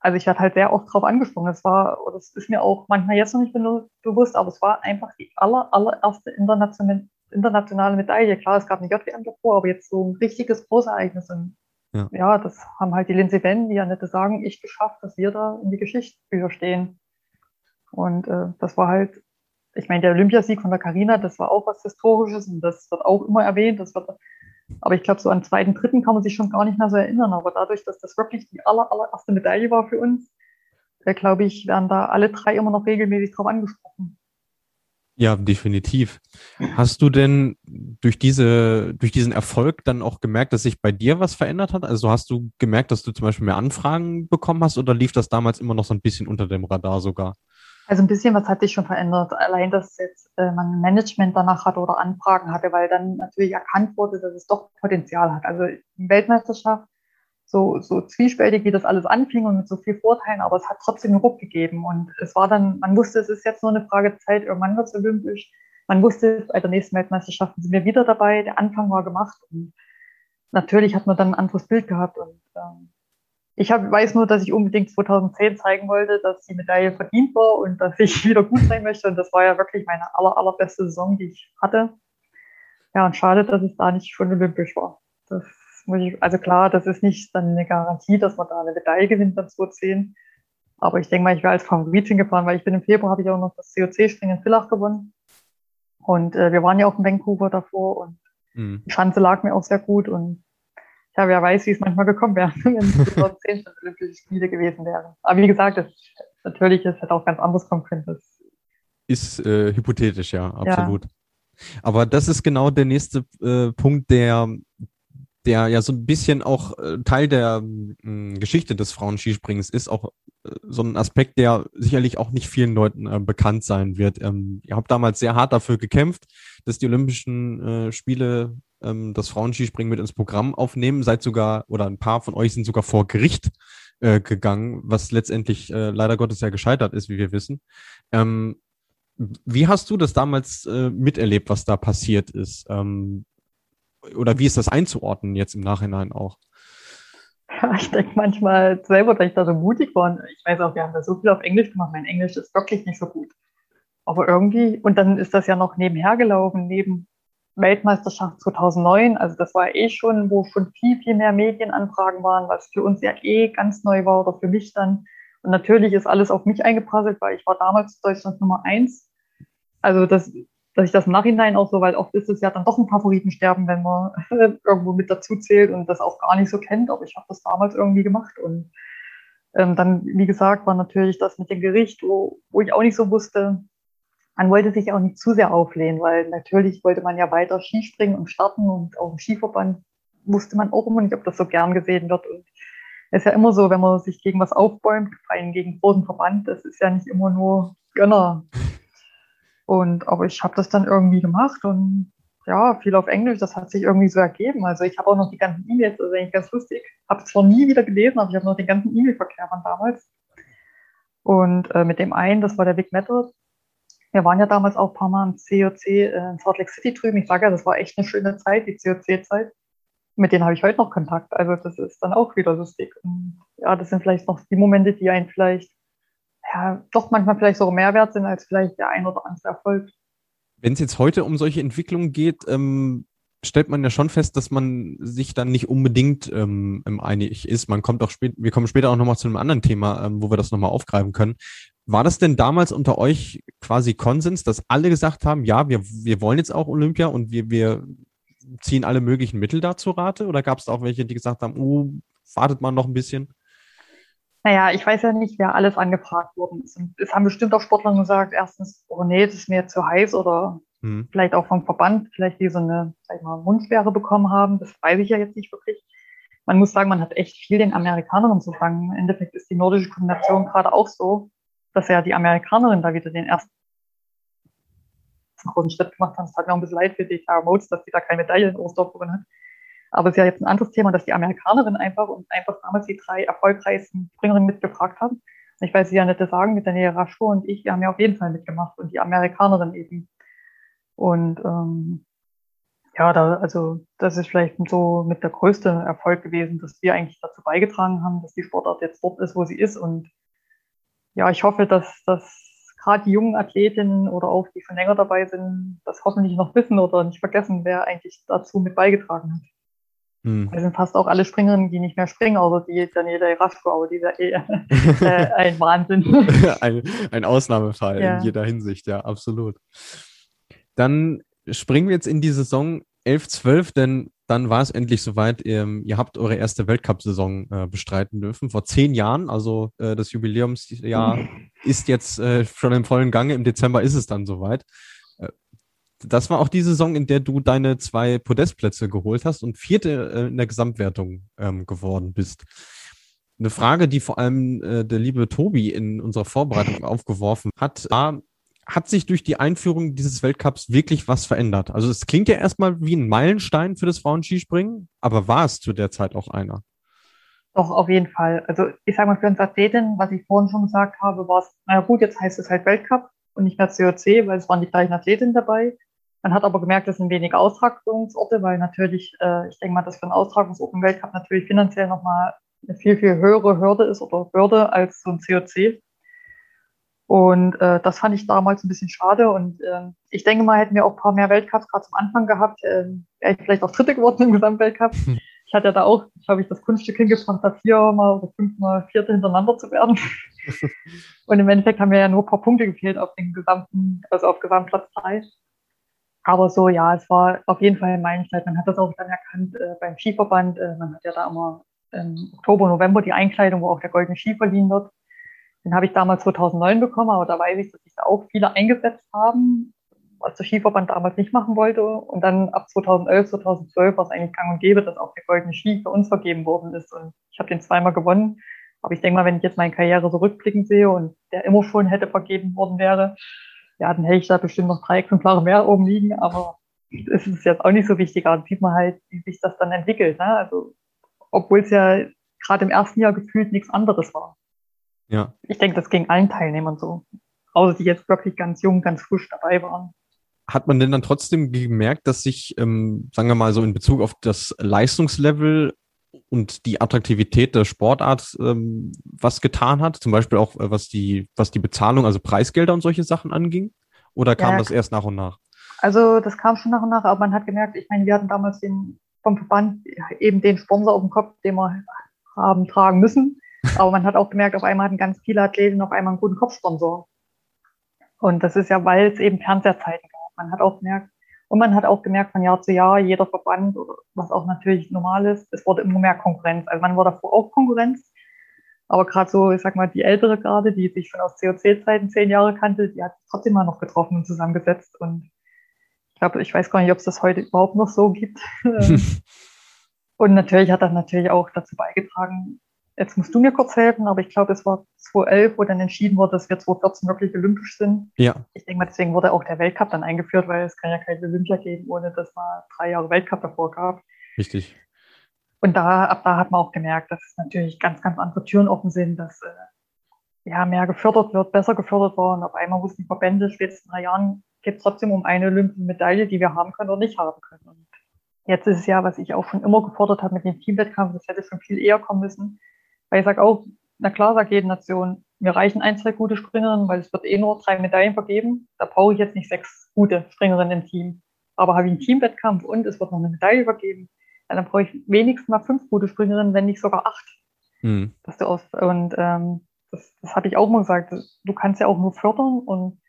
also ich werde halt sehr oft drauf angesprochen. Es war, oder es ist mir auch manchmal jetzt noch nicht bewusst, aber es war einfach die aller, allererste internationale, internationale Medaille. Klar, es gab eine JWM davor, aber jetzt so ein richtiges Großereignis. Und ja. ja, das haben halt die Lindsay Venn, die ja nette sagen, ich geschafft, dass wir da in die Geschichtsbücher stehen. Und äh, das war halt, ich meine, der Olympiasieg von der Carina, das war auch was Historisches und das wird auch immer erwähnt. Das wird, aber ich glaube, so an zweiten, dritten kann man sich schon gar nicht mehr so erinnern. Aber dadurch, dass das wirklich die aller, allererste Medaille war für uns, äh, glaube ich, werden da alle drei immer noch regelmäßig drauf angesprochen. Ja, definitiv. Hast du denn durch diese, durch diesen Erfolg dann auch gemerkt, dass sich bei dir was verändert hat? Also hast du gemerkt, dass du zum Beispiel mehr Anfragen bekommen hast oder lief das damals immer noch so ein bisschen unter dem Radar sogar? Also ein bisschen was hat sich schon verändert. Allein, dass jetzt äh, man Management danach hatte oder Anfragen hatte, weil dann natürlich erkannt wurde, dass es doch Potenzial hat. Also Weltmeisterschaft so, so zwiespältig, wie das alles anfing und mit so viel Vorteilen, aber es hat trotzdem einen Ruck gegeben. Und es war dann, man wusste, es ist jetzt nur eine Frage der Zeit, irgendwann wird es olympisch. Man wusste, bei der nächsten Weltmeisterschaft sind wir wieder dabei. Der Anfang war gemacht und natürlich hat man dann ein anderes Bild gehabt. Und ähm, ich hab, weiß nur, dass ich unbedingt 2010 zeigen wollte, dass die Medaille verdient war und dass ich wieder gut sein möchte. Und das war ja wirklich meine aller, allerbeste Saison, die ich hatte. Ja, und schade, dass es da nicht schon olympisch war. Das ich, also klar, das ist nicht dann eine Garantie, dass man da eine Medaille gewinnt dann 2010. Aber ich denke mal, ich wäre als Favoritin gefahren, weil ich bin im Februar, habe ich auch noch das COC-Springen in Villach gewonnen. Und äh, wir waren ja auch in Vancouver davor und mhm. die Schanze lag mir auch sehr gut und ja, wer weiß, wie es manchmal gekommen wäre, wenn es 2010 schon Olympische Spiele gewesen wären. Aber wie gesagt, das, natürlich, es hätte auch ganz anders kommen können. Das ist äh, hypothetisch, ja, absolut. Ja. Aber das ist genau der nächste äh, Punkt, der, der ja so ein bisschen auch äh, Teil der äh, Geschichte des Frauenskisprings ist, auch äh, so ein Aspekt, der sicherlich auch nicht vielen Leuten äh, bekannt sein wird. Ähm, ihr habt damals sehr hart dafür gekämpft, dass die Olympischen Spiele ähm, das Frauenskispringen mit ins Programm aufnehmen, seid sogar, oder ein paar von euch sind sogar vor Gericht gegangen, was letztendlich leider Gottes ja gescheitert ist, wie wir wissen. Ähm, wie hast du das damals äh, miterlebt, was da passiert ist? Ähm, oder wie ist das einzuordnen jetzt im Nachhinein auch? Ja, ich denke manchmal selber, dass ich da so mutig war. Ich weiß auch, wir haben da so viel auf Englisch gemacht. Mein Englisch ist wirklich nicht so gut. Aber irgendwie, und dann ist das ja noch nebenher gelaufen, neben Weltmeisterschaft 2009. Also das war eh schon, wo schon viel, viel mehr Medienanfragen waren, was für uns ja eh ganz neu war oder für mich dann. Und natürlich ist alles auf mich eingeprasselt, weil ich war damals Deutschland Nummer eins. Also das, dass ich das im Nachhinein auch so, weil oft ist es ja dann doch ein Favoritensterben, wenn man irgendwo mit dazu zählt und das auch gar nicht so kennt. Aber ich habe das damals irgendwie gemacht. Und ähm, dann, wie gesagt, war natürlich das mit dem Gericht, wo, wo ich auch nicht so wusste, man wollte sich auch nicht zu sehr auflehnen, weil natürlich wollte man ja weiter Skispringen und starten und auch im Skiverband wusste man auch immer nicht, ob das so gern gesehen wird. Und es ist ja immer so, wenn man sich gegen was aufbäumt, vor allem gegen großen Verband, das ist ja nicht immer nur Gönner. Und aber ich habe das dann irgendwie gemacht und ja, viel auf Englisch, das hat sich irgendwie so ergeben. Also ich habe auch noch die ganzen E-Mails, das ist eigentlich ganz lustig. Habe zwar nie wieder gelesen, aber ich habe noch den ganzen E-Mail-Verkehr von damals. Und äh, mit dem einen, das war der Vic Metter, wir waren ja damals auch ein paar Mal im COC äh, in Salt Lake City drüben. Ich sage ja, das war echt eine schöne Zeit, die COC-Zeit. Mit denen habe ich heute noch Kontakt. Also das ist dann auch wieder lustig. Und ja, das sind vielleicht noch die Momente, die einen vielleicht ja, doch manchmal vielleicht sogar mehr wert sind als vielleicht der ein oder andere Erfolg. Wenn es jetzt heute um solche Entwicklungen geht, ähm, stellt man ja schon fest, dass man sich dann nicht unbedingt ähm, einig ist. Man kommt auch spät, wir kommen später auch nochmal zu einem anderen Thema, ähm, wo wir das nochmal aufgreifen können. War das denn damals unter euch quasi Konsens, dass alle gesagt haben, ja, wir, wir wollen jetzt auch Olympia und wir, wir ziehen alle möglichen Mittel dazu Rate? Oder gab es auch welche, die gesagt haben, oh, wartet mal noch ein bisschen? Naja, ich weiß ja nicht, wer alles angefragt worden ist. es haben bestimmt auch Sportler gesagt, erstens, oh nee, das ist mir zu heiß oder hm. vielleicht auch vom Verband, vielleicht die so eine, sag ich mal, Wunschsperre bekommen haben. Das weiß ich ja jetzt nicht wirklich. Man muss sagen, man hat echt viel den Amerikanern zu fangen. Im Endeffekt ist die nordische Kombination gerade auch so dass ja die Amerikanerin da wieder den ersten großen Schritt gemacht haben. Es hat mir auch ein bisschen leid für die Tara Modes, dass sie da keine Medaille in Oberstdorf gewonnen hat. Aber es ist ja jetzt ein anderes Thema, dass die Amerikanerin einfach und einfach damals die drei erfolgreichsten Springerinnen mitgefragt haben. Ich weiß, Sie ja nicht sagen, mit Daniela Raschko und ich, wir haben ja auf jeden Fall mitgemacht und die Amerikanerin eben. Und ähm, ja, da, also das ist vielleicht so mit der größte Erfolg gewesen, dass wir eigentlich dazu beigetragen haben, dass die Sportart jetzt dort ist, wo sie ist und ja, ich hoffe, dass, dass gerade die jungen Athletinnen oder auch die schon länger dabei sind, das hoffentlich noch wissen oder nicht vergessen, wer eigentlich dazu mit beigetragen hat. Hm. Wir sind fast auch alle Springerinnen, die nicht mehr springen, außer die Daniela Raschko, aber die ist ja eh äh, ein Wahnsinn. ein, ein Ausnahmefall ja. in jeder Hinsicht, ja, absolut. Dann springen wir jetzt in die Saison 11, 12, denn dann war es endlich soweit. Ihr, ähm, ihr habt eure erste Weltcup-Saison äh, bestreiten dürfen, vor zehn Jahren. Also äh, das Jubiläumsjahr ist jetzt äh, schon im vollen Gange. Im Dezember ist es dann soweit. Das war auch die Saison, in der du deine zwei Podestplätze geholt hast und vierte äh, in der Gesamtwertung ähm, geworden bist. Eine Frage, die vor allem äh, der liebe Tobi in unserer Vorbereitung aufgeworfen hat, war, hat sich durch die Einführung dieses Weltcups wirklich was verändert? Also es klingt ja erstmal wie ein Meilenstein für das Frauenskispringen, aber war es zu der Zeit auch einer? Doch, auf jeden Fall. Also ich sage mal, für uns Athleten, was ich vorhin schon gesagt habe, war es, naja gut, jetzt heißt es halt Weltcup und nicht mehr COC, weil es waren die gleichen Athletinnen dabei. Man hat aber gemerkt, es sind weniger Austragungsorte, weil natürlich, äh, ich denke mal, dass für einen Austragungsort im Weltcup natürlich finanziell nochmal eine viel, viel höhere Hürde ist oder Hürde als so ein COC. Und äh, das fand ich damals ein bisschen schade. Und äh, ich denke mal, hätten wir auch ein paar mehr Weltcups gerade zum Anfang gehabt, äh, wäre ich vielleicht auch Dritte geworden im Gesamtweltcup. Hm. Ich hatte ja da auch, glaube ich, das Kunststück hingebracht, da viermal oder fünfmal Vierte hintereinander zu werden. und im Endeffekt haben mir ja nur ein paar Punkte gefehlt auf den gesamten, also auf Gesamtplatz drei. Aber so, ja, es war auf jeden Fall ein Meilenstein. Man hat das auch dann erkannt äh, beim Skiverband. Äh, man hat ja da immer im Oktober, November die Einkleidung, wo auch der goldene Ski verliehen wird. Den habe ich damals 2009 bekommen, aber da weiß ich, dass sich da auch viele eingesetzt haben, was der Skiverband damals nicht machen wollte. Und dann ab 2011, 2012 war es eigentlich gang und gäbe, dass auch der goldene Ski für uns vergeben worden ist. Und ich habe den zweimal gewonnen. Aber ich denke mal, wenn ich jetzt meine Karriere so rückblickend sehe und der immer schon hätte vergeben worden wäre, ja, dann hätte ich da bestimmt noch drei Exemplare mehr oben liegen. Aber es ist jetzt auch nicht so wichtig. Da sieht man halt, wie sich das dann entwickelt. Ne? Also, obwohl es ja gerade im ersten Jahr gefühlt nichts anderes war. Ja. Ich denke, das ging allen Teilnehmern so. Außer die jetzt wirklich ganz jung, ganz frisch dabei waren. Hat man denn dann trotzdem gemerkt, dass sich, ähm, sagen wir mal so in Bezug auf das Leistungslevel und die Attraktivität der Sportart ähm, was getan hat? Zum Beispiel auch äh, was die, was die Bezahlung, also Preisgelder und solche Sachen anging? Oder kam ja, das erst nach und nach? Also das kam schon nach und nach, aber man hat gemerkt, ich meine, wir hatten damals den vom Verband eben den Sponsor auf dem Kopf, den wir haben tragen müssen. Aber man hat auch gemerkt, auf einmal hatten ganz viele Athleten auf einmal einen guten Kopfsponsor. Und das ist ja, weil es eben Fernsehzeiten gab. Man hat auch gemerkt, und man hat auch gemerkt von Jahr zu Jahr, jeder Verband, was auch natürlich normal ist, es wurde immer mehr Konkurrenz. Also man war davor auch Konkurrenz. Aber gerade so, ich sag mal, die ältere Garde, die sich schon aus COC-Zeiten zehn Jahre kannte, die hat trotzdem mal noch getroffen und zusammengesetzt. Und ich glaube, ich weiß gar nicht, ob es das heute überhaupt noch so gibt. und natürlich hat das natürlich auch dazu beigetragen, Jetzt musst du mir kurz helfen, aber ich glaube, es war 2011, wo dann entschieden wurde, dass wir 2014 wirklich olympisch sind. Ja. Ich denke mal, deswegen wurde auch der Weltcup dann eingeführt, weil es kann ja kein Olympia geben, ohne dass man drei Jahre Weltcup davor gab. Richtig. Und da, ab da hat man auch gemerkt, dass natürlich ganz, ganz andere Türen offen sind, dass äh, ja, mehr gefördert wird, besser gefördert. Und auf einmal wussten die Verbände, spätestens drei Jahren geht es trotzdem um eine olympische Medaille, die wir haben können oder nicht haben können. Und jetzt ist es ja, was ich auch schon immer gefordert habe mit dem Teamwettkampf, das hätte schon viel eher kommen müssen, weil ich sage auch, na klar, sagt jede Nation, mir reichen ein, zwei gute Springerinnen, weil es wird eh nur drei Medaillen vergeben. Da brauche ich jetzt nicht sechs gute Springerinnen im Team. Aber habe ich einen Teamwettkampf und es wird noch eine Medaille vergeben, dann brauche ich wenigstens mal fünf gute Springerinnen, wenn nicht sogar acht. Mhm. Dass du aus, und ähm, das, das habe ich auch mal gesagt. Du kannst ja auch nur fördern und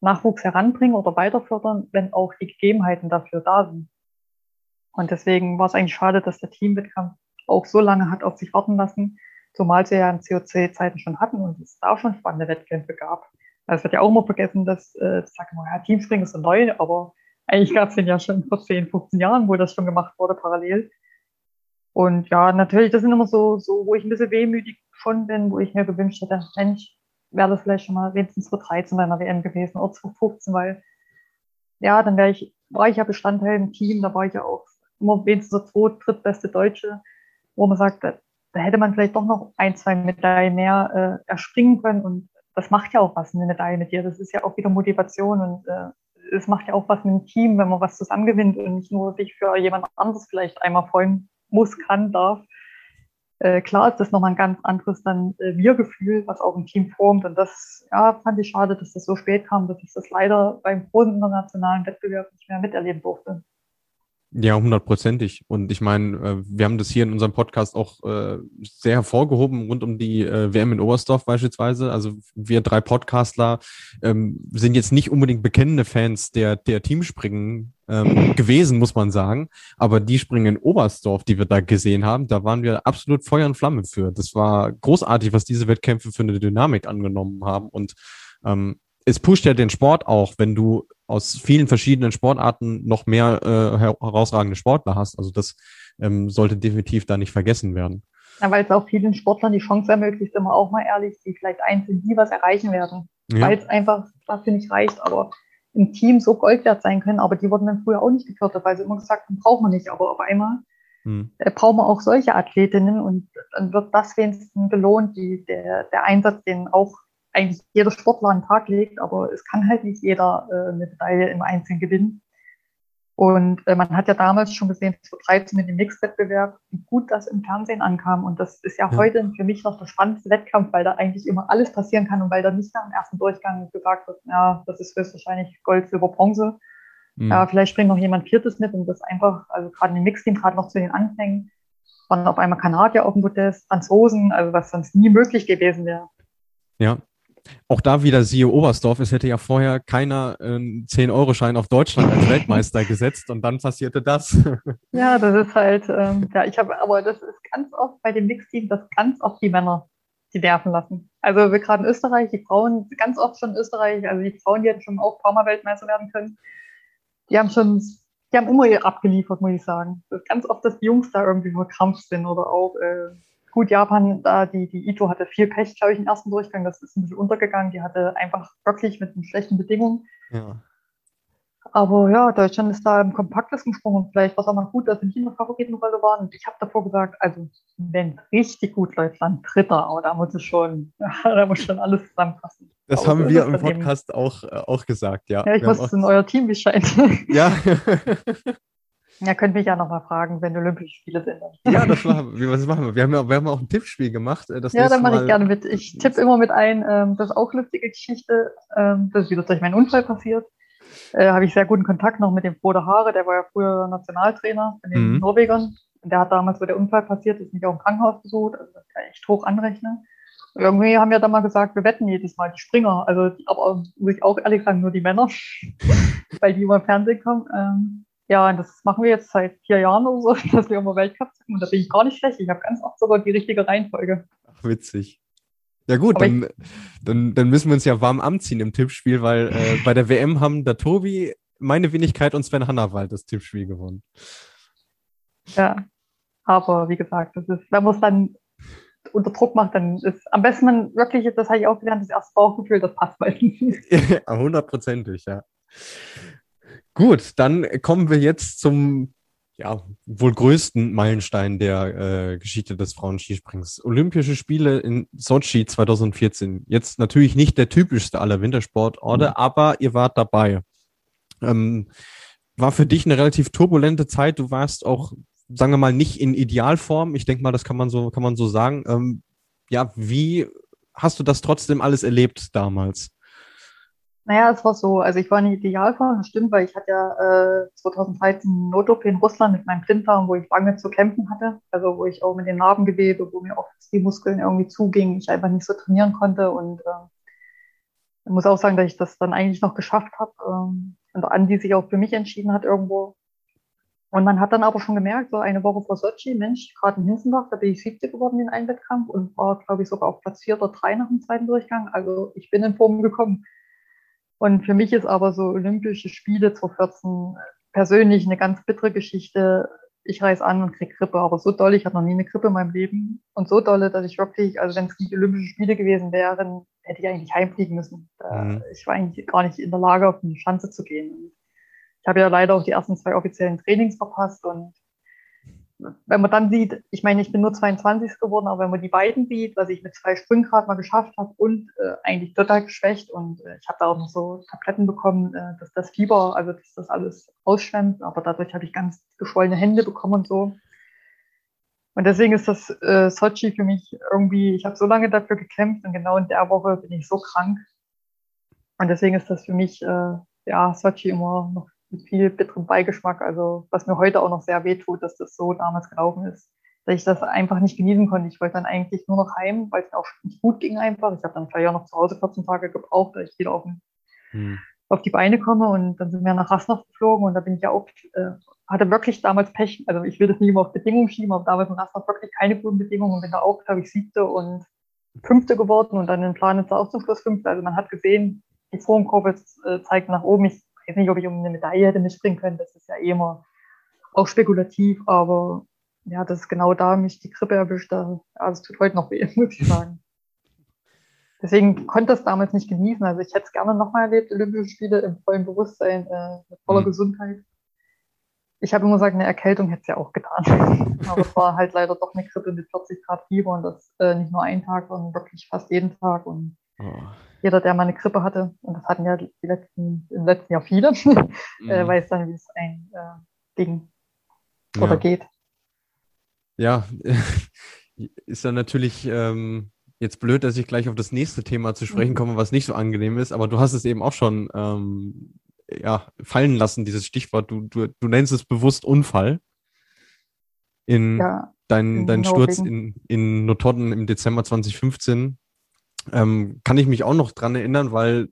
Nachwuchs heranbringen oder weiter fördern, wenn auch die Gegebenheiten dafür da sind. Und deswegen war es eigentlich schade, dass der Teamwettkampf auch so lange hat auf sich warten lassen, zumal sie ja in COC-Zeiten schon hatten und es da schon spannende Wettkämpfe gab. Also es wird ja auch immer vergessen, dass, äh, sag mal, ja, Teamspringen ist so neu, aber eigentlich gab es den ja schon vor 10, 15 Jahren, wo das schon gemacht wurde, parallel. Und ja, natürlich, das sind immer so, so, wo ich ein bisschen wehmütig schon bin, wo ich mir gewünscht hätte, Mensch, wäre das vielleicht schon mal wenigstens vor 13 bei einer WM gewesen oder vor 15, weil ja, dann wäre ich, war ich ja Bestandteil im Team, da war ich ja auch immer wenigstens so zwei, drittbeste Deutsche, wo man sagt, da hätte man vielleicht doch noch ein, zwei Medaillen mehr äh, erspringen können. Und das macht ja auch was, eine Medaille mit dir. Das ist ja auch wieder Motivation und äh, es macht ja auch was mit dem Team, wenn man was zusammengewinnt und nicht nur sich für jemand anderes vielleicht einmal freuen muss, kann, darf. Äh, klar ist das nochmal ein ganz anderes dann äh, Wir-Gefühl, was auch im Team formt. Und das ja, fand ich schade, dass das so spät kam, dass ich das leider beim großen internationalen Wettbewerb nicht mehr miterleben durfte. Ja, hundertprozentig. Und ich meine, äh, wir haben das hier in unserem Podcast auch äh, sehr hervorgehoben rund um die äh, WM in Oberstdorf beispielsweise. Also wir drei Podcastler ähm, sind jetzt nicht unbedingt bekennende Fans der, der Teamspringen ähm, gewesen, muss man sagen. Aber die Springen in Oberstdorf, die wir da gesehen haben, da waren wir absolut Feuer und Flamme für. Das war großartig, was diese Wettkämpfe für eine Dynamik angenommen haben. Und ähm, es pusht ja den Sport auch, wenn du aus vielen verschiedenen Sportarten noch mehr äh, herausragende Sportler hast. Also das ähm, sollte definitiv da nicht vergessen werden. Ja, weil es auch vielen Sportlern die Chance ermöglicht, immer auch mal ehrlich, die vielleicht einzeln nie was erreichen werden. Ja. Weil es einfach dafür nicht reicht, aber im Team so Gold wert sein können. Aber die wurden dann früher auch nicht gefördert, weil sie immer gesagt haben, braucht man nicht. Aber auf einmal hm. äh, brauchen wir auch solche Athletinnen und dann wird das wenigstens belohnt, die, der, der Einsatz, den auch eigentlich jeder Sportler an den Tag legt, aber es kann halt nicht jeder äh, eine Medaille im Einzelnen gewinnen. Und äh, man hat ja damals schon gesehen, 2013 mit dem Mixed-Wettbewerb, wie gut das im Fernsehen ankam. Und das ist ja, ja, heute für mich noch der spannendste Wettkampf, weil da eigentlich immer alles passieren kann und weil da nicht nach dem ersten Durchgang gesagt wird, ja, das ist höchstwahrscheinlich Gold, Silber, Bronze. Mhm. Ja, vielleicht springt noch jemand Viertes mit und das einfach, also gerade im Mixteam, gerade noch zu den Anfängen, waren auf einmal Kanadier auf dem Podest, Franzosen, also was sonst nie möglich gewesen wäre. Ja, auch da wieder siehe Oberstdorf, es hätte ja vorher keiner einen 10-Euro-Schein auf Deutschland als Weltmeister gesetzt und dann passierte das. Ja, das ist halt, ähm, ja, ich habe, aber das ist ganz oft bei dem Mixteam, dass ganz oft die Männer die nerven lassen. Also wir gerade in Österreich, die Frauen, ganz oft schon in Österreich, also die Frauen, die hätten schon auch ein paar Mal Weltmeister werden können, die haben schon, die haben immer abgeliefert, muss ich sagen. Das ist ganz oft, dass die Jungs da irgendwie verkrampft sind oder auch äh, Gut, Japan, da die, die Ito hatte viel Pech, glaube ich, im ersten Durchgang. Das ist ein bisschen untergegangen. Die hatte einfach wirklich mit schlechten Bedingungen. Ja. Aber ja, Deutschland ist da im kompaktesten gesprungen. Vielleicht war es auch mal gut, dass sie nicht in der Favoritenrolle waren. Und ich habe davor gesagt, also wenn richtig gut läuft, dann Dritter. Aber da muss es schon, da muss schon alles zusammenpassen. Das aber haben wir im Podcast auch, äh, auch gesagt, ja. Ja, ich wir wusste in euer Team Bescheid. Ja. Ja, könnt mich ja nochmal fragen, wenn Olympische Spiele sind. Ja, das machen wir. Was machen wir? Wir haben ja, wir haben auch ein Tippspiel gemacht. Äh, das ja, da mache ich gerne mit. Ich tippe immer mit ein. Ähm, das ist auch eine lustige Geschichte. Ähm, das ist wieder durch meinen Unfall passiert. Äh, Habe ich sehr guten Kontakt noch mit dem Frodo Haare. Der war ja früher Nationaltrainer von den mhm. Norwegern. Und der hat damals, wo der Unfall passiert ist, mich auch im Krankenhaus besucht. Also das kann ich echt hoch anrechnen. Irgendwie haben wir dann mal gesagt, wir wetten jedes Mal die Springer. Also, aber muss ich auch ehrlich sagen, nur die Männer, weil die immer im Fernsehen kommen. Ähm, ja, und das machen wir jetzt seit vier Jahren oder so, dass wir immer Weltcup sind. Und da bin ich gar nicht schlecht. Ich habe ganz oft sogar die richtige Reihenfolge. Ach, witzig. Ja gut, dann, dann, dann müssen wir uns ja warm anziehen im Tippspiel, weil äh, bei der WM haben der Tobi, meine Wenigkeit und Sven Hannawald das Tippspiel gewonnen. Ja, aber wie gesagt, das ist, wenn man es dann unter Druck macht, dann ist am besten man wirklich, das habe ich auch gelernt, das erste Bauchgefühl, das passt meistens. Ja, hundertprozentig, ja. Gut, dann kommen wir jetzt zum ja, wohl größten Meilenstein der äh, Geschichte des Frauenskisprings. Olympische Spiele in Sochi 2014. Jetzt natürlich nicht der typischste aller Wintersportorte, mhm. aber ihr wart dabei. Ähm, war für dich eine relativ turbulente Zeit. Du warst auch, sagen wir mal, nicht in Idealform. Ich denke mal, das kann man so, kann man so sagen. Ähm, ja, wie hast du das trotzdem alles erlebt damals? Naja, es war so, also ich war in Idealform, das stimmt, weil ich hatte ja äh, 2013 Not-OP in Russland mit meinem Blinddarm, wo ich lange zu kämpfen hatte, also wo ich auch mit den Narbengewebe, wo mir auch die Muskeln irgendwie zugingen, ich einfach nicht so trainieren konnte und äh, ich muss auch sagen, dass ich das dann eigentlich noch geschafft habe ähm, und Andi sich auch für mich entschieden hat irgendwo. Und man hat dann aber schon gemerkt, so eine Woche vor Sochi, Mensch, gerade in Hinsenbach, da bin ich siebte geworden in einem Wettkampf und war, glaube ich, sogar auf Platz vier oder drei nach dem zweiten Durchgang. Also ich bin in Form gekommen. Und für mich ist aber so Olympische Spiele 2014 persönlich eine ganz bittere Geschichte. Ich reise an und kriege Grippe, aber so doll, ich hatte noch nie eine Grippe in meinem Leben. Und so dolle, dass ich wirklich, also wenn es nicht Olympische Spiele gewesen wären, hätte ich eigentlich heimfliegen müssen. Mhm. Ich war eigentlich gar nicht in der Lage, auf eine Schanze zu gehen. Ich habe ja leider auch die ersten zwei offiziellen Trainings verpasst und wenn man dann sieht, ich meine, ich bin nur 22 geworden, aber wenn man die beiden sieht, was ich mit zwei Sprüngen gerade mal geschafft habe und äh, eigentlich total geschwächt und äh, ich habe da auch noch so Tabletten bekommen, äh, dass das Fieber, also dass das alles ausschwemmt, aber dadurch habe ich ganz geschwollene Hände bekommen und so. Und deswegen ist das äh, Sochi für mich irgendwie, ich habe so lange dafür gekämpft und genau in der Woche bin ich so krank. Und deswegen ist das für mich, äh, ja, Sochi immer noch mit viel bitterem Beigeschmack. Also was mir heute auch noch sehr wehtut, dass das so damals gelaufen ist. Dass ich das einfach nicht genießen konnte. Ich wollte dann eigentlich nur noch heim, weil es mir auch nicht gut ging einfach. Ich habe dann vielleicht auch noch zu Hause 14 Tage gebraucht, dass ich wieder auf, den, hm. auf die Beine komme. Und dann sind wir nach Rasnach geflogen und da bin ich ja auch, äh, hatte wirklich damals Pech. Also ich will das nicht immer auf Bedingungen schieben, aber damals in Rasnach wirklich keine guten Bedingungen und bin da auch, glaube ich, siebte und fünfte geworden und dann in Planitz auch zum Schluss fünfte. Also man hat gesehen, die Formkurve äh, zeigt nach oben. Ich weiß nicht, ob ich um eine Medaille hätte mitspringen können. Das ist ja eh immer auch spekulativ, aber ja, das ist genau da mich die Grippe erwischt. Da, ja, das tut heute noch weh, muss ich sagen. Deswegen konnte ich das damals nicht genießen. Also ich hätte es gerne nochmal erlebt, Olympische Spiele im vollen Bewusstsein, äh, mit voller mhm. Gesundheit. Ich habe immer gesagt, eine Erkältung hätte es ja auch getan. Aber es war halt leider doch eine Grippe mit 40 Grad Fieber und das äh, nicht nur einen Tag, sondern wirklich fast jeden Tag. Und oh. Jeder, der mal eine Grippe hatte, und das hatten ja die letzten, im letzten Jahr viele, mhm. äh, weiß dann, wie es ein äh, ging oder ja. geht. Ja, ist dann natürlich ähm, jetzt blöd, dass ich gleich auf das nächste Thema zu sprechen mhm. komme, was nicht so angenehm ist, aber du hast es eben auch schon ähm, ja, fallen lassen, dieses Stichwort. Du, du, du nennst es bewusst Unfall. In ja, dein, dein Sturz in, in Notodden im Dezember 2015 ähm, kann ich mich auch noch dran erinnern, weil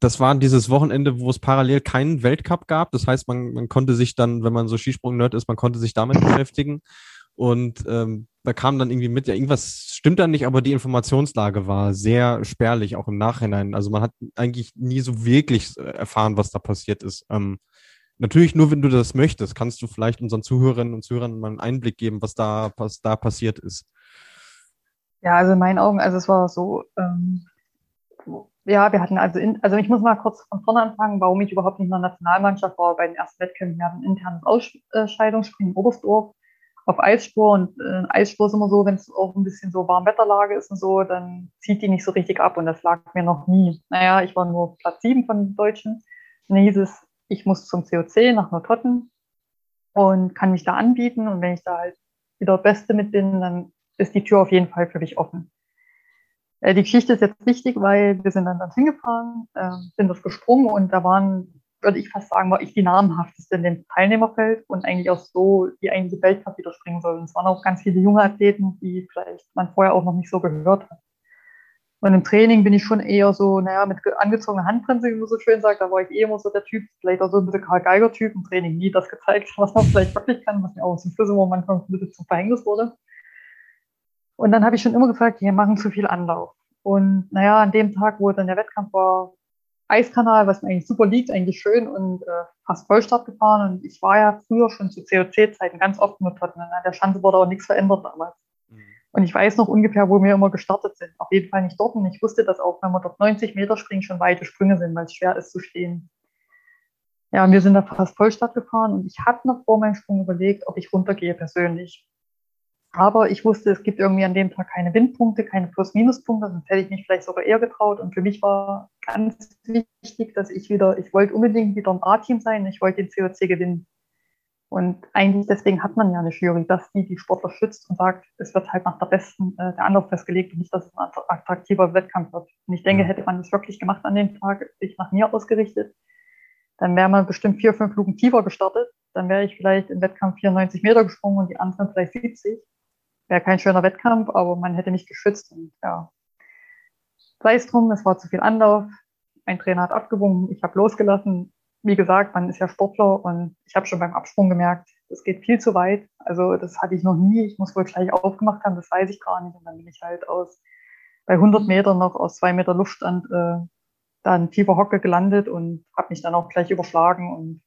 das war dieses Wochenende, wo es parallel keinen Weltcup gab. Das heißt, man, man konnte sich dann, wenn man so Skisprung-Nerd ist, man konnte sich damit beschäftigen. Und ähm, da kam dann irgendwie mit, ja, irgendwas stimmt da nicht, aber die Informationslage war sehr spärlich, auch im Nachhinein. Also man hat eigentlich nie so wirklich äh, erfahren, was da passiert ist. Ähm, natürlich nur, wenn du das möchtest, kannst du vielleicht unseren Zuhörerinnen und Zuhörern mal einen Einblick geben, was da, was da passiert ist. Ja, also in meinen Augen, also es war so, ähm, ja, wir hatten also, in, also ich muss mal kurz von vorne anfangen, warum ich überhaupt nicht in der Nationalmannschaft war bei den ersten Wettkämpfen. Wir hatten ein internes Ausscheidungsspringen in Oberstdorf auf Eisspur und äh, Eisspur ist immer so, wenn es auch ein bisschen so Warmwetterlage ist und so, dann zieht die nicht so richtig ab und das lag mir noch nie. Naja, ich war nur Platz sieben von den Deutschen. Dann hieß es, ich muss zum COC nach Nordtotten und kann mich da anbieten und wenn ich da halt wieder Beste mit bin, dann ist die Tür auf jeden Fall für mich offen. Äh, die Geschichte ist jetzt wichtig, weil wir sind dann, dann hingefahren, äh, sind das gesprungen und da waren würde ich fast sagen, war ich die namhafteste in dem Teilnehmerfeld und eigentlich auch so, die eigentlich Weltcup wieder springen soll. Und es waren auch ganz viele junge Athleten, die vielleicht man vorher auch noch nicht so gehört hat. Und im Training bin ich schon eher so, naja, mit angezogener Handbremse, wie man so schön sagt, da war ich eh immer so der Typ, vielleicht auch so ein bisschen Karl Geiger-Typ, im Training nie das gezeigt, was man vielleicht wirklich kann, was mir auch zum Schluss immer manchmal ein bisschen zum Verhängnis wurde. Und dann habe ich schon immer gesagt, wir machen zu viel Anlauf. Und naja, an dem Tag, wo dann der Wettkampf war, Eiskanal, was mir eigentlich super liegt, eigentlich schön und äh, fast Vollstart gefahren. Und ich war ja früher schon zu COC-Zeiten ganz oft mit Tottenham. An der Schanze wurde auch nichts verändert damals. Mhm. Und ich weiß noch ungefähr, wo wir immer gestartet sind. Auf jeden Fall nicht dort. Und ich wusste, dass auch, wenn wir dort 90 Meter springen, schon weite Sprünge sind, weil es schwer ist zu stehen. Ja, und wir sind da fast Vollstart gefahren und ich hatte noch vor meinem Sprung überlegt, ob ich runtergehe persönlich. Aber ich wusste, es gibt irgendwie an dem Tag keine Windpunkte, keine Plus-Minus-Punkte, sonst hätte ich mich vielleicht sogar eher getraut. Und für mich war ganz wichtig, dass ich wieder, ich wollte unbedingt wieder im A-Team sein, ich wollte den COC gewinnen. Und eigentlich deswegen hat man ja eine Jury, dass die die Sportler schützt und sagt, es wird halt nach der besten äh, der Anlauf festgelegt und nicht, dass es ein attraktiver Wettkampf wird. Und ich denke, hätte man das wirklich gemacht an dem Tag, sich nach mir ausgerichtet, dann wäre man bestimmt vier, fünf Luken tiefer gestartet. Dann wäre ich vielleicht im Wettkampf 94 Meter gesprungen und die anderen vielleicht 70 wäre kein schöner Wettkampf, aber man hätte mich geschützt und ja. Sei es drum, es war zu viel Anlauf. Mein Trainer hat abgewungen, ich habe losgelassen. Wie gesagt, man ist ja Sportler und ich habe schon beim Absprung gemerkt, es geht viel zu weit. Also das hatte ich noch nie. Ich muss wohl gleich aufgemacht haben, das weiß ich gar nicht. Und dann bin ich halt aus bei 100 Metern noch aus zwei Meter Luftstand äh, dann tiefer Hocke gelandet und habe mich dann auch gleich überschlagen und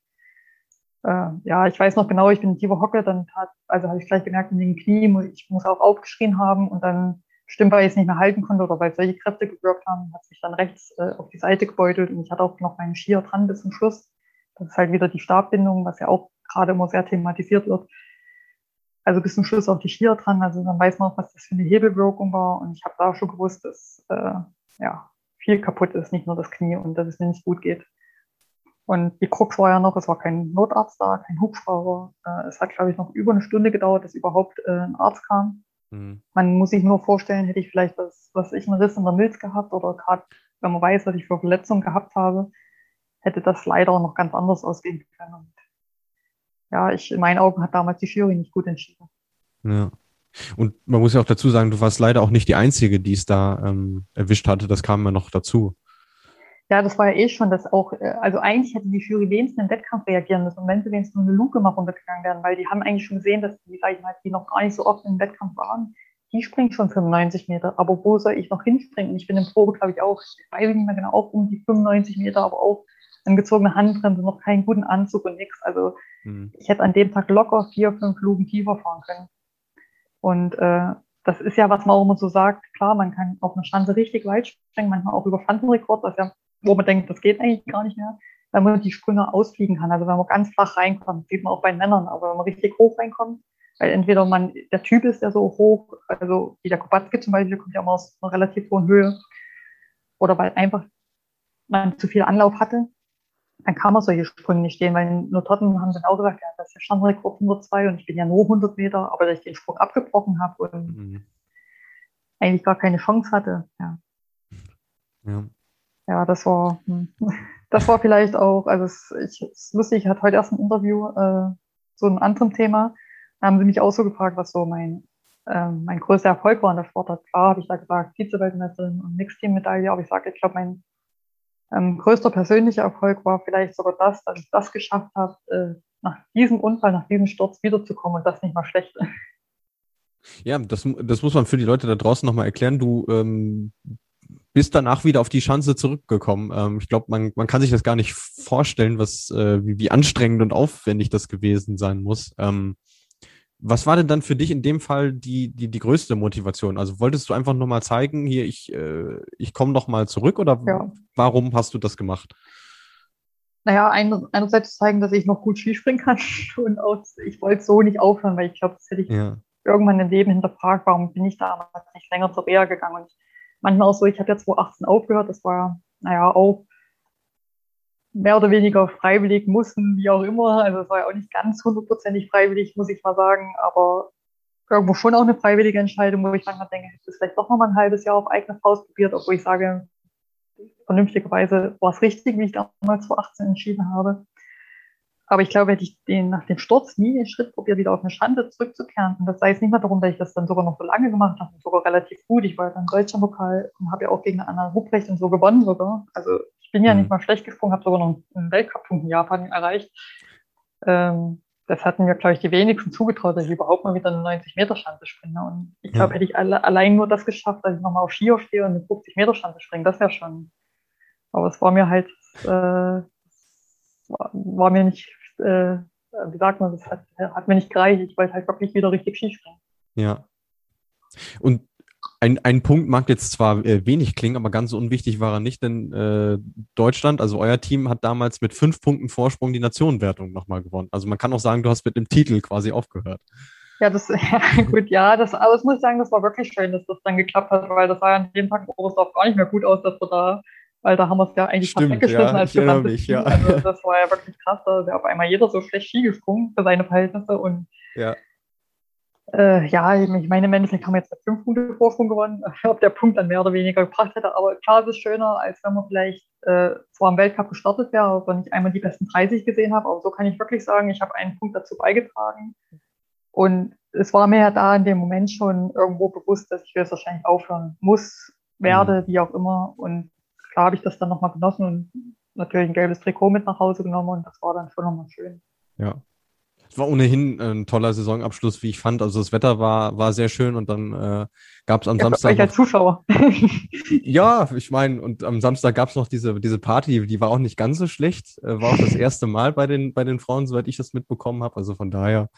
äh, ja, ich weiß noch genau, ich bin in tiefer Hocke, dann tat, also habe ich gleich gemerkt in den Knie, ich muss auch aufgeschrien haben und dann bestimmt, weil ich es nicht mehr halten konnte oder weil solche Kräfte gewirkt haben, hat sich dann rechts äh, auf die Seite gebeutelt und ich hatte auch noch meinen Skier dran bis zum Schluss. Das ist halt wieder die Stabbindung, was ja auch gerade immer sehr thematisiert wird. Also bis zum Schluss auch die Skier dran, also dann weiß man auch, was das für eine Hebelwirkung war und ich habe da schon gewusst, dass äh, ja, viel kaputt ist, nicht nur das Knie und dass es mir nicht gut geht. Und die Krux war ja noch, es war kein Notarzt da, kein Hubschrauber. Äh, es hat, glaube ich, noch über eine Stunde gedauert, dass überhaupt äh, ein Arzt kam. Mhm. Man muss sich nur vorstellen, hätte ich vielleicht was, was ich einen Riss in der Milz gehabt oder gerade, wenn man weiß, was ich für Verletzungen gehabt habe, hätte das leider noch ganz anders ausgehen können. Und ja, ich, in meinen Augen hat damals die Jury nicht gut entschieden. Ja. Und man muss ja auch dazu sagen, du warst leider auch nicht die Einzige, die es da ähm, erwischt hatte. Das kam ja noch dazu. Ja, das war ja eh schon das auch, äh, also eigentlich hätte die Jury wenigstens im Wettkampf reagieren müssen und wenn sie wenigstens nur eine Luke mal runtergegangen wären, weil die haben eigentlich schon gesehen, dass die, sag ich mal, die noch gar nicht so oft im Wettkampf waren, die springen schon 95 Meter. Aber wo soll ich noch hinspringen? Ich bin im Probe, glaube ich, auch, ich weiß nicht mehr genau, auch um die 95 Meter, aber auch angezogene Handbremse, noch keinen guten Anzug und nichts. Also mhm. ich hätte an dem Tag locker vier, fünf Lugen tiefer fahren können. Und äh, das ist ja, was man auch immer so sagt, klar, man kann auf einer Schanze richtig weit springen, manchmal auch über Schanzenrekord, was ja wo man denkt, das geht eigentlich gar nicht mehr, weil man die Sprünge ausfliegen kann. Also wenn man ganz flach reinkommt, sieht man auch bei Männern, aber wenn man richtig hoch reinkommt, Weil entweder man, der Typ ist ja so hoch, also wie der Kubatski zum Beispiel, kommt ja immer aus einer relativ hohen Höhe. Oder weil einfach man zu viel Anlauf hatte, dann kann man solche Sprünge nicht stehen, weil Nototten haben dann auch gesagt, ja, das ist ja Standrekord 102 und ich bin ja nur 100 Meter, aber dass ich den Sprung abgebrochen habe und mhm. eigentlich gar keine Chance hatte. Ja, ja. Ja das war, hm. das war vielleicht auch, also es, ich, es ist lustig, ich hatte heute erst ein Interview äh, zu einem anderen Thema, da haben sie mich auch so gefragt, was so mein, äh, mein größter Erfolg war in der Sportart. Klar habe ich da gesagt, Vize-Weltmeisterin und Mixteam-Medaille, aber ich sage, ich glaube, mein ähm, größter persönlicher Erfolg war vielleicht sogar das, dass ich das geschafft habe, äh, nach diesem Unfall, nach diesem Sturz wiederzukommen und das nicht mal schlecht. Ja, das, das muss man für die Leute da draußen nochmal erklären. Du ähm, bist danach wieder auf die Chance zurückgekommen. Ähm, ich glaube, man, man kann sich das gar nicht vorstellen, was, äh, wie, wie anstrengend und aufwendig das gewesen sein muss. Ähm, was war denn dann für dich in dem Fall die, die, die größte Motivation? Also wolltest du einfach nochmal zeigen, hier, ich, äh, ich komme nochmal zurück oder ja. warum hast du das gemacht? Naja, einerseits zeigen, dass ich noch gut Skispringen kann und auch, ich wollte so nicht aufhören, weil ich glaube, das hätte ich ja. irgendwann im Leben hinterfragt, warum bin ich damals nicht länger zur Reha gegangen und manchmal auch so, ich habe ja 2018 aufgehört, das war, naja, auch mehr oder weniger freiwillig mussten, wie auch immer. Also es war ja auch nicht ganz hundertprozentig freiwillig, muss ich mal sagen, aber irgendwo schon auch eine freiwillige Entscheidung, wo ich manchmal denke, ich hätte es vielleicht doch noch mal ein halbes Jahr auf eigene Faust probiert, obwohl ich sage, vernünftigerweise war es richtig, wie ich damals vor 18 entschieden habe. Aber ich glaube, hätte ich den nach dem Sturz nie den Schritt probiert, wieder auf eine Schande zurückzukehren. Und das sei jetzt nicht mehr darum, dass ich das dann sogar noch so lange gemacht habe, sogar relativ gut. Ich war dann Deutschlandpokal und habe ja auch gegen Anna Rupprecht und so gewonnen sogar. Also bin ja mhm. nicht mal schlecht gesprungen, habe sogar noch einen Weltcup-Punkt in Japan erreicht. Ähm, das hatten mir, glaube ich, die wenigsten zugetraut, dass ich überhaupt mal wieder eine 90-Meter-Schanze springe. Und ich glaube, ja. hätte ich alle, allein nur das geschafft, dass ich nochmal auf Ski aufstehe und eine 50-Meter-Schanze springe, das wäre schon. Aber es war mir halt, äh, war, war, mir nicht, äh, wie sagt man, das hat, hat mir nicht gereicht. Ich wollte halt wirklich wieder richtig Ski springen. Ja. Und ein, ein Punkt mag jetzt zwar äh, wenig klingen, aber ganz so unwichtig war er nicht, denn äh, Deutschland, also euer Team, hat damals mit fünf Punkten Vorsprung die Nationenwertung nochmal gewonnen. Also man kann auch sagen, du hast mit dem Titel quasi aufgehört. Ja, das, ja, gut, ja, das, aber das muss ich sagen, das war wirklich schön, dass das dann geklappt hat, weil das sah ja an dem Tag in Oberstdorf gar nicht mehr gut aus, dass wir da, weil da haben wir es ja eigentlich Stimmt, fast weggeschmissen ja, als gesamtes ja. Also das war ja wirklich krass, da ist ja auf einmal jeder so schlecht Ski gesprungen für seine Verhältnisse und ja. Äh, ja, ich meine, im Endeffekt haben wir jetzt mit fünf Punkte Vorsprung gewonnen, ob der Punkt dann mehr oder weniger gebracht hätte. Aber klar, es ist schöner, als wenn man vielleicht äh, zwar im Weltcup gestartet wäre, aber nicht einmal die besten 30 gesehen habe. Aber so kann ich wirklich sagen, ich habe einen Punkt dazu beigetragen. Und es war mir ja da in dem Moment schon irgendwo bewusst, dass ich wahrscheinlich aufhören muss, werde, mhm. wie auch immer. Und habe ich das dann nochmal genossen und natürlich ein gelbes Trikot mit nach Hause genommen und das war dann schon nochmal schön. Ja, es war ohnehin ein toller Saisonabschluss, wie ich fand. Also das Wetter war, war sehr schön und dann äh, gab es am ja, Samstag. Ich als Zuschauer. ja, ich meine, und am Samstag gab es noch diese, diese Party, die war auch nicht ganz so schlecht. Äh, war auch das erste Mal bei den, bei den Frauen, soweit ich das mitbekommen habe. Also von daher.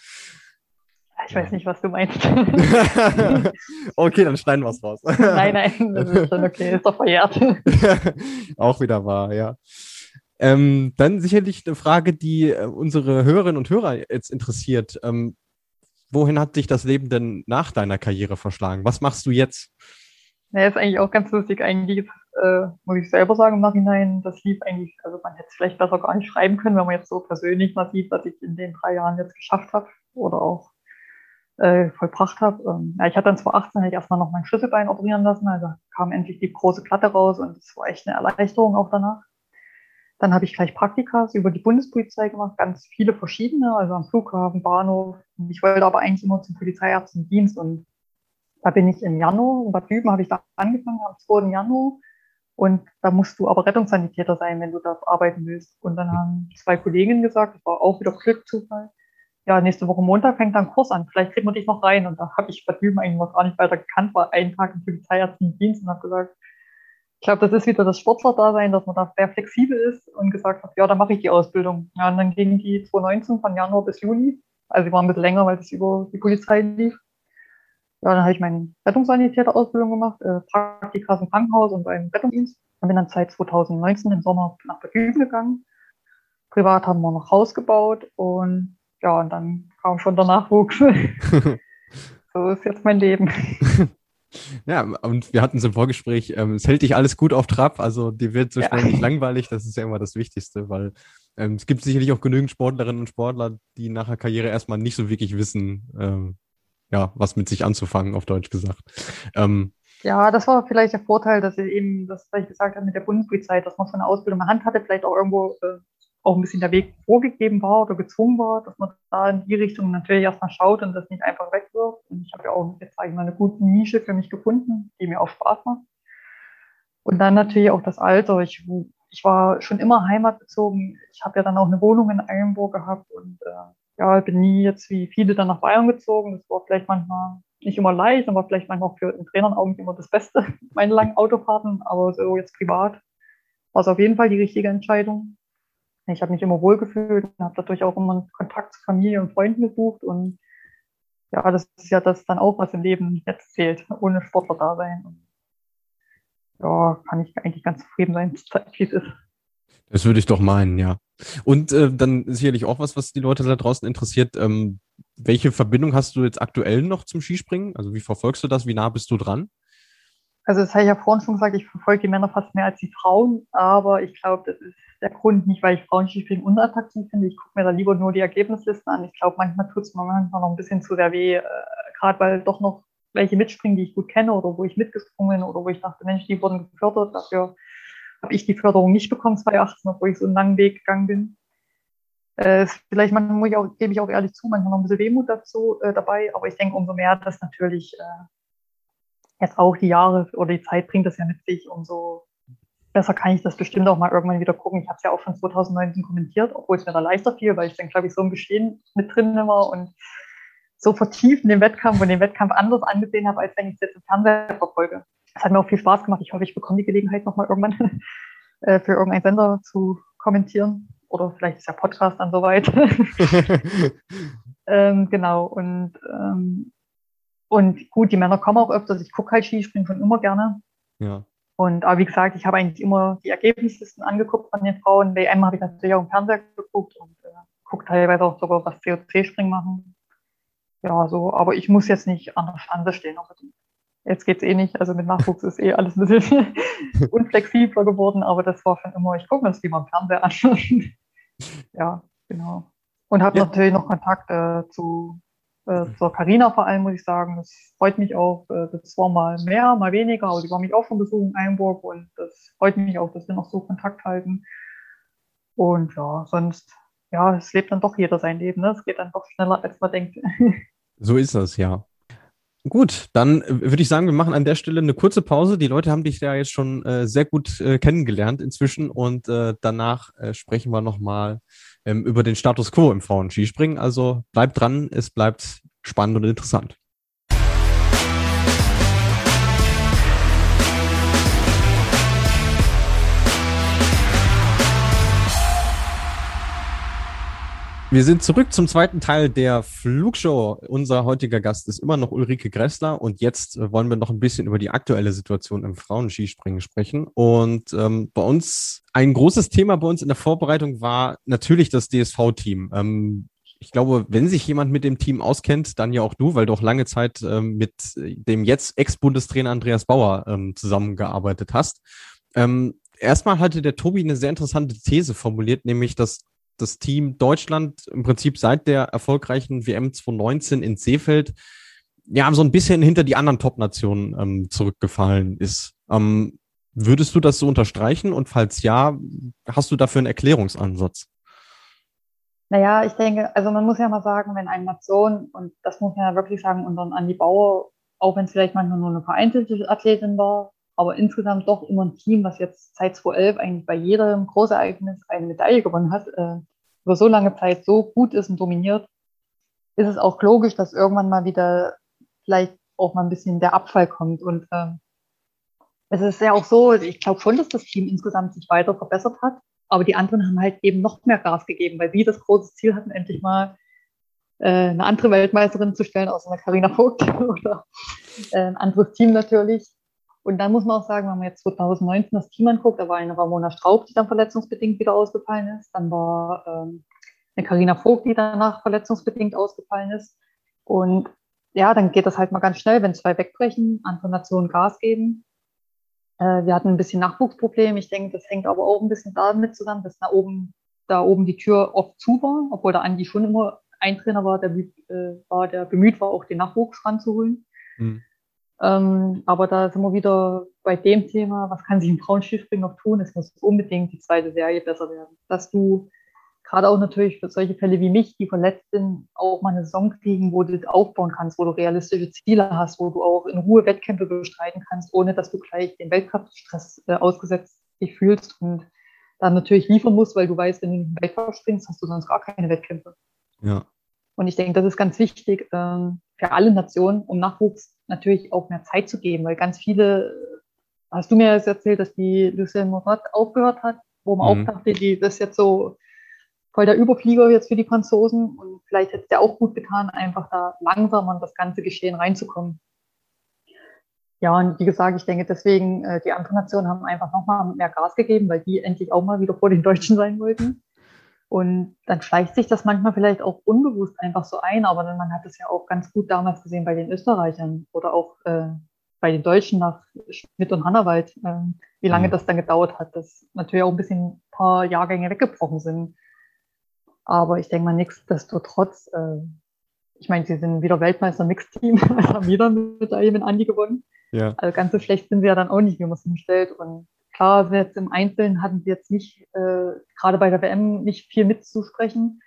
Ich weiß nicht, was du meinst. okay, dann schneiden wir es raus. nein, nein, das ist schon okay, ist doch verjährt. auch wieder wahr, ja. Ähm, dann sicherlich eine Frage, die äh, unsere Hörerinnen und Hörer jetzt interessiert. Ähm, wohin hat dich das Leben denn nach deiner Karriere verschlagen? Was machst du jetzt? Naja, ist eigentlich auch ganz lustig. Eigentlich äh, muss ich selber sagen im Nachhinein, das lief eigentlich, also man hätte es vielleicht besser gar nicht schreiben können, wenn man jetzt so persönlich mal sieht, was ich in den drei Jahren jetzt geschafft habe oder auch äh, vollbracht habe. Ähm, ja, ich hatte dann 2018 halt erstmal noch mein Schlüsselbein operieren lassen, also kam endlich die große Platte raus und es war echt eine Erleichterung auch danach. Dann habe ich gleich Praktikas über die Bundespolizei gemacht, ganz viele verschiedene, also am Flughafen, Bahnhof. Ich wollte aber eigentlich immer zum Polizeiärztendienst und da bin ich im Januar, in Bad Düben habe ich da angefangen, am 2. Januar. Und da musst du aber Rettungssanitäter sein, wenn du da arbeiten willst. Und dann haben zwei Kolleginnen gesagt, das war auch wieder Glück, Zufall. Ja, nächste Woche Montag fängt dann Kurs an. Vielleicht kriegen wir dich noch rein. Und da habe ich Bad Düben eigentlich noch gar nicht weiter gekannt, war einen Tag im Polizeiärztendienst und habe gesagt, ich glaube, das ist wieder das Sportler-Dasein, dass man da sehr flexibel ist und gesagt hat, ja, dann mache ich die Ausbildung. Ja, und dann ging die 2019 von Januar bis Juni. Also die war ein bisschen länger, weil es über die Polizei lief. Ja, dann habe ich meine Rettungssanitäter-Ausbildung gemacht, äh, Praktikas im Krankenhaus und beim Rettungsdienst. Und bin dann seit 2019 im Sommer nach Berlin gegangen. Privat haben wir noch Haus gebaut und ja, und dann kam schon der Nachwuchs. so ist jetzt mein Leben. Ja, und wir hatten es im Vorgespräch, ähm, es hält dich alles gut auf Trab, also dir wird so schnell ja. nicht langweilig, das ist ja immer das Wichtigste, weil ähm, es gibt sicherlich auch genügend Sportlerinnen und Sportler, die nach der Karriere erstmal nicht so wirklich wissen, ähm, ja, was mit sich anzufangen, auf Deutsch gesagt. Ähm, ja, das war vielleicht der Vorteil, dass ich eben, das, was ich gesagt habe mit der Bundespolizei, dass man so eine Ausbildung in der Hand hatte, vielleicht auch irgendwo äh, auch ein bisschen der Weg vorgegeben war oder gezwungen war, dass man da in die Richtung natürlich erstmal schaut und das nicht einfach wegwirft. Und ich habe ja auch jetzt sage ich mal eine gute Nische für mich gefunden, die mir auch Spaß macht. Und dann natürlich auch das Alter. Ich, ich war schon immer heimatbezogen. Ich habe ja dann auch eine Wohnung in Eilenburg gehabt und äh, ja, bin nie jetzt wie viele dann nach Bayern gezogen. Das war vielleicht manchmal nicht immer leicht, aber vielleicht manchmal auch für den Trainern auch nicht immer das Beste, meine langen Autofahrten. Aber so jetzt privat war es auf jeden Fall die richtige Entscheidung ich habe mich immer wohlgefühlt und habe dadurch auch immer Kontakt zu Familie und Freunden gesucht. Und ja, das ist ja das dann auch, was im Leben jetzt zählt, ohne Sportler da sein. Und ja, kann ich eigentlich ganz zufrieden sein, wie es ist. Das würde ich doch meinen, ja. Und äh, dann sicherlich auch was, was die Leute da draußen interessiert. Ähm, welche Verbindung hast du jetzt aktuell noch zum Skispringen? Also wie verfolgst du das? Wie nah bist du dran? Also das habe ich ja vorhin schon gesagt, ich verfolge die Männer fast mehr als die Frauen, aber ich glaube, das ist der Grund nicht, weil ich Frauenskispringen unattraktiv finde. Ich gucke mir da lieber nur die Ergebnislisten an. Ich glaube, manchmal tut es mir manchmal noch ein bisschen zu sehr weh, äh, gerade weil doch noch welche mitspringen, die ich gut kenne oder wo ich mitgesprungen bin oder wo ich dachte, Mensch, die wurden gefördert. Dafür habe ich die Förderung nicht bekommen 2018, obwohl ich so einen langen Weg gegangen bin. Äh, vielleicht manchmal ich auch, gebe ich auch ehrlich zu, manchmal noch ein bisschen Wehmut dazu äh, dabei, aber ich denke umso mehr, dass natürlich äh, jetzt auch die Jahre oder die Zeit bringt das ja mit sich, umso besser kann ich das bestimmt auch mal irgendwann wieder gucken. Ich habe es ja auch schon 2019 kommentiert, obwohl es mir da leichter fiel, weil ich dann, glaube ich, so im Geschehen mit drin war und so vertieft in den Wettkampf und den Wettkampf anders angesehen habe, als wenn ich es jetzt im Fernseher verfolge. Es hat mir auch viel Spaß gemacht. Ich hoffe, ich bekomme die Gelegenheit nochmal irgendwann äh, für irgendeinen Sender zu kommentieren. Oder vielleicht ist der Podcast dann soweit. ähm, genau. Und ähm, und gut, die Männer kommen auch öfters. Ich gucke halt Skispringen schon immer gerne. Ja. Und aber wie gesagt, ich habe eigentlich immer die Ergebnislisten angeguckt von den Frauen. WM habe ich natürlich auch im Fernseher geguckt und äh, gucke teilweise auch sogar, was COC-Springen machen. Ja, so, aber ich muss jetzt nicht an der Schanze stehen. Jetzt geht's eh nicht. Also mit Nachwuchs ist eh alles ein bisschen unflexibler geworden, aber das war schon immer, ich gucke mir das lieber im Fernseher an. ja, genau. Und habe ja. natürlich noch Kontakt äh, zu äh, zur Carina vor allem muss ich sagen, das freut mich auch. Äh, das war mal mehr, mal weniger, aber die war mich auch schon besucht in Einburg und das freut mich auch, dass wir noch so Kontakt halten. Und ja, sonst, ja, es lebt dann doch jeder sein Leben. Ne? Es geht dann doch schneller, als man denkt. So ist das, ja. Gut, dann äh, würde ich sagen, wir machen an der Stelle eine kurze Pause. Die Leute haben dich ja jetzt schon äh, sehr gut äh, kennengelernt inzwischen und äh, danach äh, sprechen wir nochmal ähm, über den Status quo im Frauen-Skispringen. Also bleibt dran, es bleibt spannend und interessant. Wir sind zurück zum zweiten Teil der Flugshow. Unser heutiger Gast ist immer noch Ulrike Gressler und jetzt äh, wollen wir noch ein bisschen über die aktuelle Situation im Frauenskispringen sprechen. Und ähm, bei uns ein großes Thema bei uns in der Vorbereitung war natürlich das DSV-Team. Ähm, ich glaube, wenn sich jemand mit dem Team auskennt, dann ja auch du, weil du auch lange Zeit ähm, mit dem jetzt Ex-Bundestrainer Andreas Bauer ähm, zusammengearbeitet hast. Ähm, erstmal hatte der Tobi eine sehr interessante These formuliert, nämlich, dass das Team Deutschland im Prinzip seit der erfolgreichen WM 2019 in Seefeld ja so ein bisschen hinter die anderen Top-Nationen ähm, zurückgefallen ist. Ähm, würdest du das so unterstreichen? Und falls ja, hast du dafür einen Erklärungsansatz? Naja, ich denke, also man muss ja mal sagen, wenn eine Nation, und das muss man ja wirklich sagen, und dann an die Bauer, auch wenn es vielleicht manchmal nur eine vereinzelte Athletin war, aber insgesamt doch immer ein Team, was jetzt seit 2011 eigentlich bei jedem Großereignis eine Medaille gewonnen hat, äh, über so lange Zeit so gut ist und dominiert, ist es auch logisch, dass irgendwann mal wieder vielleicht auch mal ein bisschen der Abfall kommt. Und äh, es ist ja auch so, ich glaube schon, dass das Team insgesamt sich weiter verbessert hat, aber die anderen haben halt eben noch mehr Gas gegeben, weil sie das große Ziel hatten, endlich mal äh, eine andere Weltmeisterin zu stellen, außer einer Karina Vogt oder äh, ein anderes Team natürlich. Und dann muss man auch sagen, wenn man jetzt 2019 das Team anguckt, da war eine Ramona Straub, die dann verletzungsbedingt wieder ausgefallen ist. Dann war ähm, eine Karina Vogt, die danach verletzungsbedingt ausgefallen ist. Und ja, dann geht das halt mal ganz schnell, wenn zwei wegbrechen, andere Nationen Gas geben. Äh, wir hatten ein bisschen Nachwuchsproblem. Ich denke, das hängt aber auch ein bisschen damit zusammen, dass da oben, da oben die Tür oft zu war, obwohl da Andi schon immer ein Trainer war, der, äh, war, der bemüht war, auch den Nachwuchs ranzuholen. Mhm. Ähm, aber da sind wir wieder bei dem Thema, was kann sich ein Frauenschiffspringen noch tun? Es muss unbedingt die zweite Serie besser werden. Dass du gerade auch natürlich für solche Fälle wie mich, die verletzt sind, auch mal eine Saison kriegen, wo du aufbauen kannst, wo du realistische Ziele hast, wo du auch in Ruhe Wettkämpfe bestreiten kannst, ohne dass du gleich den Weltkraftstress äh, ausgesetzt dich fühlst und dann natürlich liefern musst, weil du weißt, wenn du nicht im Weltcup springst, hast du sonst gar keine Wettkämpfe. Ja. Und ich denke, das ist ganz wichtig ähm, für alle Nationen, um Nachwuchs natürlich auch mehr Zeit zu geben, weil ganz viele, hast du mir jetzt erzählt, dass die Lucien Morat aufgehört hat, wo man mhm. auch dachte, die das jetzt so voll der Überflieger jetzt für die Franzosen und vielleicht hätte es ja auch gut getan, einfach da langsam an das ganze Geschehen reinzukommen. Ja, und wie gesagt, ich denke deswegen, äh, die anderen Nationen haben einfach nochmal mehr Gas gegeben, weil die endlich auch mal wieder vor den Deutschen sein wollten. Und dann schleicht sich das manchmal vielleicht auch unbewusst einfach so ein, aber man hat es ja auch ganz gut damals gesehen bei den Österreichern oder auch äh, bei den Deutschen nach Schmidt und Hannawald, äh, wie lange mhm. das dann gedauert hat, dass natürlich auch ein bisschen ein paar Jahrgänge weggebrochen sind. Aber ich denke mal, nichtsdestotrotz, äh, ich meine, sie sind wieder Weltmeister Mixteam, haben wieder eine Medaille mit Andi gewonnen. Ja. Also ganz so schlecht sind sie ja dann auch nicht, wie man es hinstellt. Und klar, jetzt im Einzelnen hatten sie jetzt nicht, äh, gerade bei der WM, nicht viel mitzusprechen.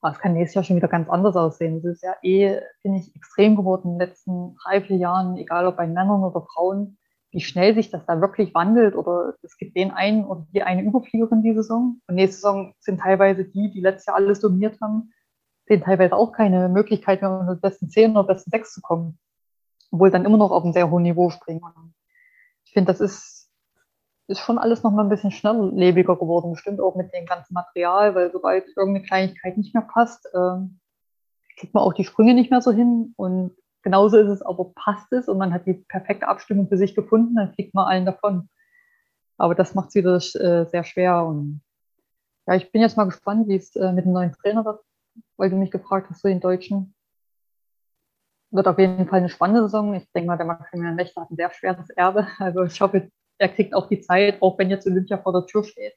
Aber es kann nächstes Jahr schon wieder ganz anders aussehen. Es ist ja eh, finde ich, extrem geworden in den letzten drei, vier Jahren, egal ob bei Männern oder Frauen wie schnell sich das da wirklich wandelt oder es gibt den einen oder die eine Überfliegerin die Saison. Und nächste Saison sind teilweise die, die letztes Jahr alles dominiert haben, sehen teilweise auch keine Möglichkeit mehr, unter die besten zehn oder besten sechs zu kommen. Obwohl dann immer noch auf einem sehr hohen Niveau springen. Ich finde, das ist, ist schon alles noch mal ein bisschen schnelllebiger geworden, bestimmt auch mit dem ganzen Material, weil sobald irgendeine Kleinigkeit nicht mehr passt, äh, kriegt man auch die Sprünge nicht mehr so hin und genauso ist es aber, passt es und man hat die perfekte Abstimmung für sich gefunden, dann fliegt man allen davon. Aber das macht es wieder äh, sehr schwer. Und ja, ich bin jetzt mal gespannt, wie es äh, mit dem neuen Trainer wird, weil du mich gefragt hast, so den Deutschen. Wird auf jeden Fall eine spannende Saison. Ich denke mal, der Maximilian Wächter hat ein sehr schweres Erbe. Also ich hoffe, er kriegt auch die Zeit, auch wenn jetzt Olympia vor der Tür steht.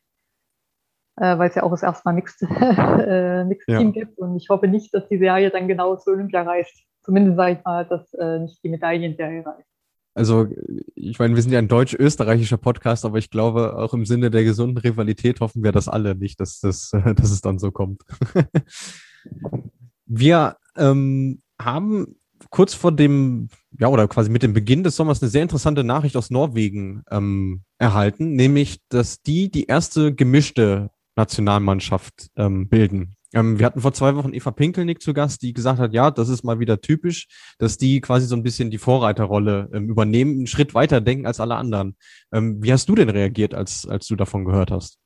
Äh, weil es ja auch das erste Mal Mixed, äh, Mixed Team ja. gibt. Und ich hoffe nicht, dass die Serie dann genau zu Olympia reist zumindest sage ich mal, dass äh, nicht die Medaillenserie reicht. Also, ich meine, wir sind ja ein deutsch-österreichischer Podcast, aber ich glaube, auch im Sinne der gesunden Rivalität hoffen wir das alle nicht, dass, das, dass es dann so kommt. wir ähm, haben kurz vor dem, ja, oder quasi mit dem Beginn des Sommers eine sehr interessante Nachricht aus Norwegen ähm, erhalten, nämlich, dass die die erste gemischte Nationalmannschaft ähm, bilden. Ähm, wir hatten vor zwei Wochen Eva Pinkelnick zu Gast, die gesagt hat, ja, das ist mal wieder typisch, dass die quasi so ein bisschen die Vorreiterrolle ähm, übernehmen, einen Schritt weiter denken als alle anderen. Ähm, wie hast du denn reagiert, als, als du davon gehört hast?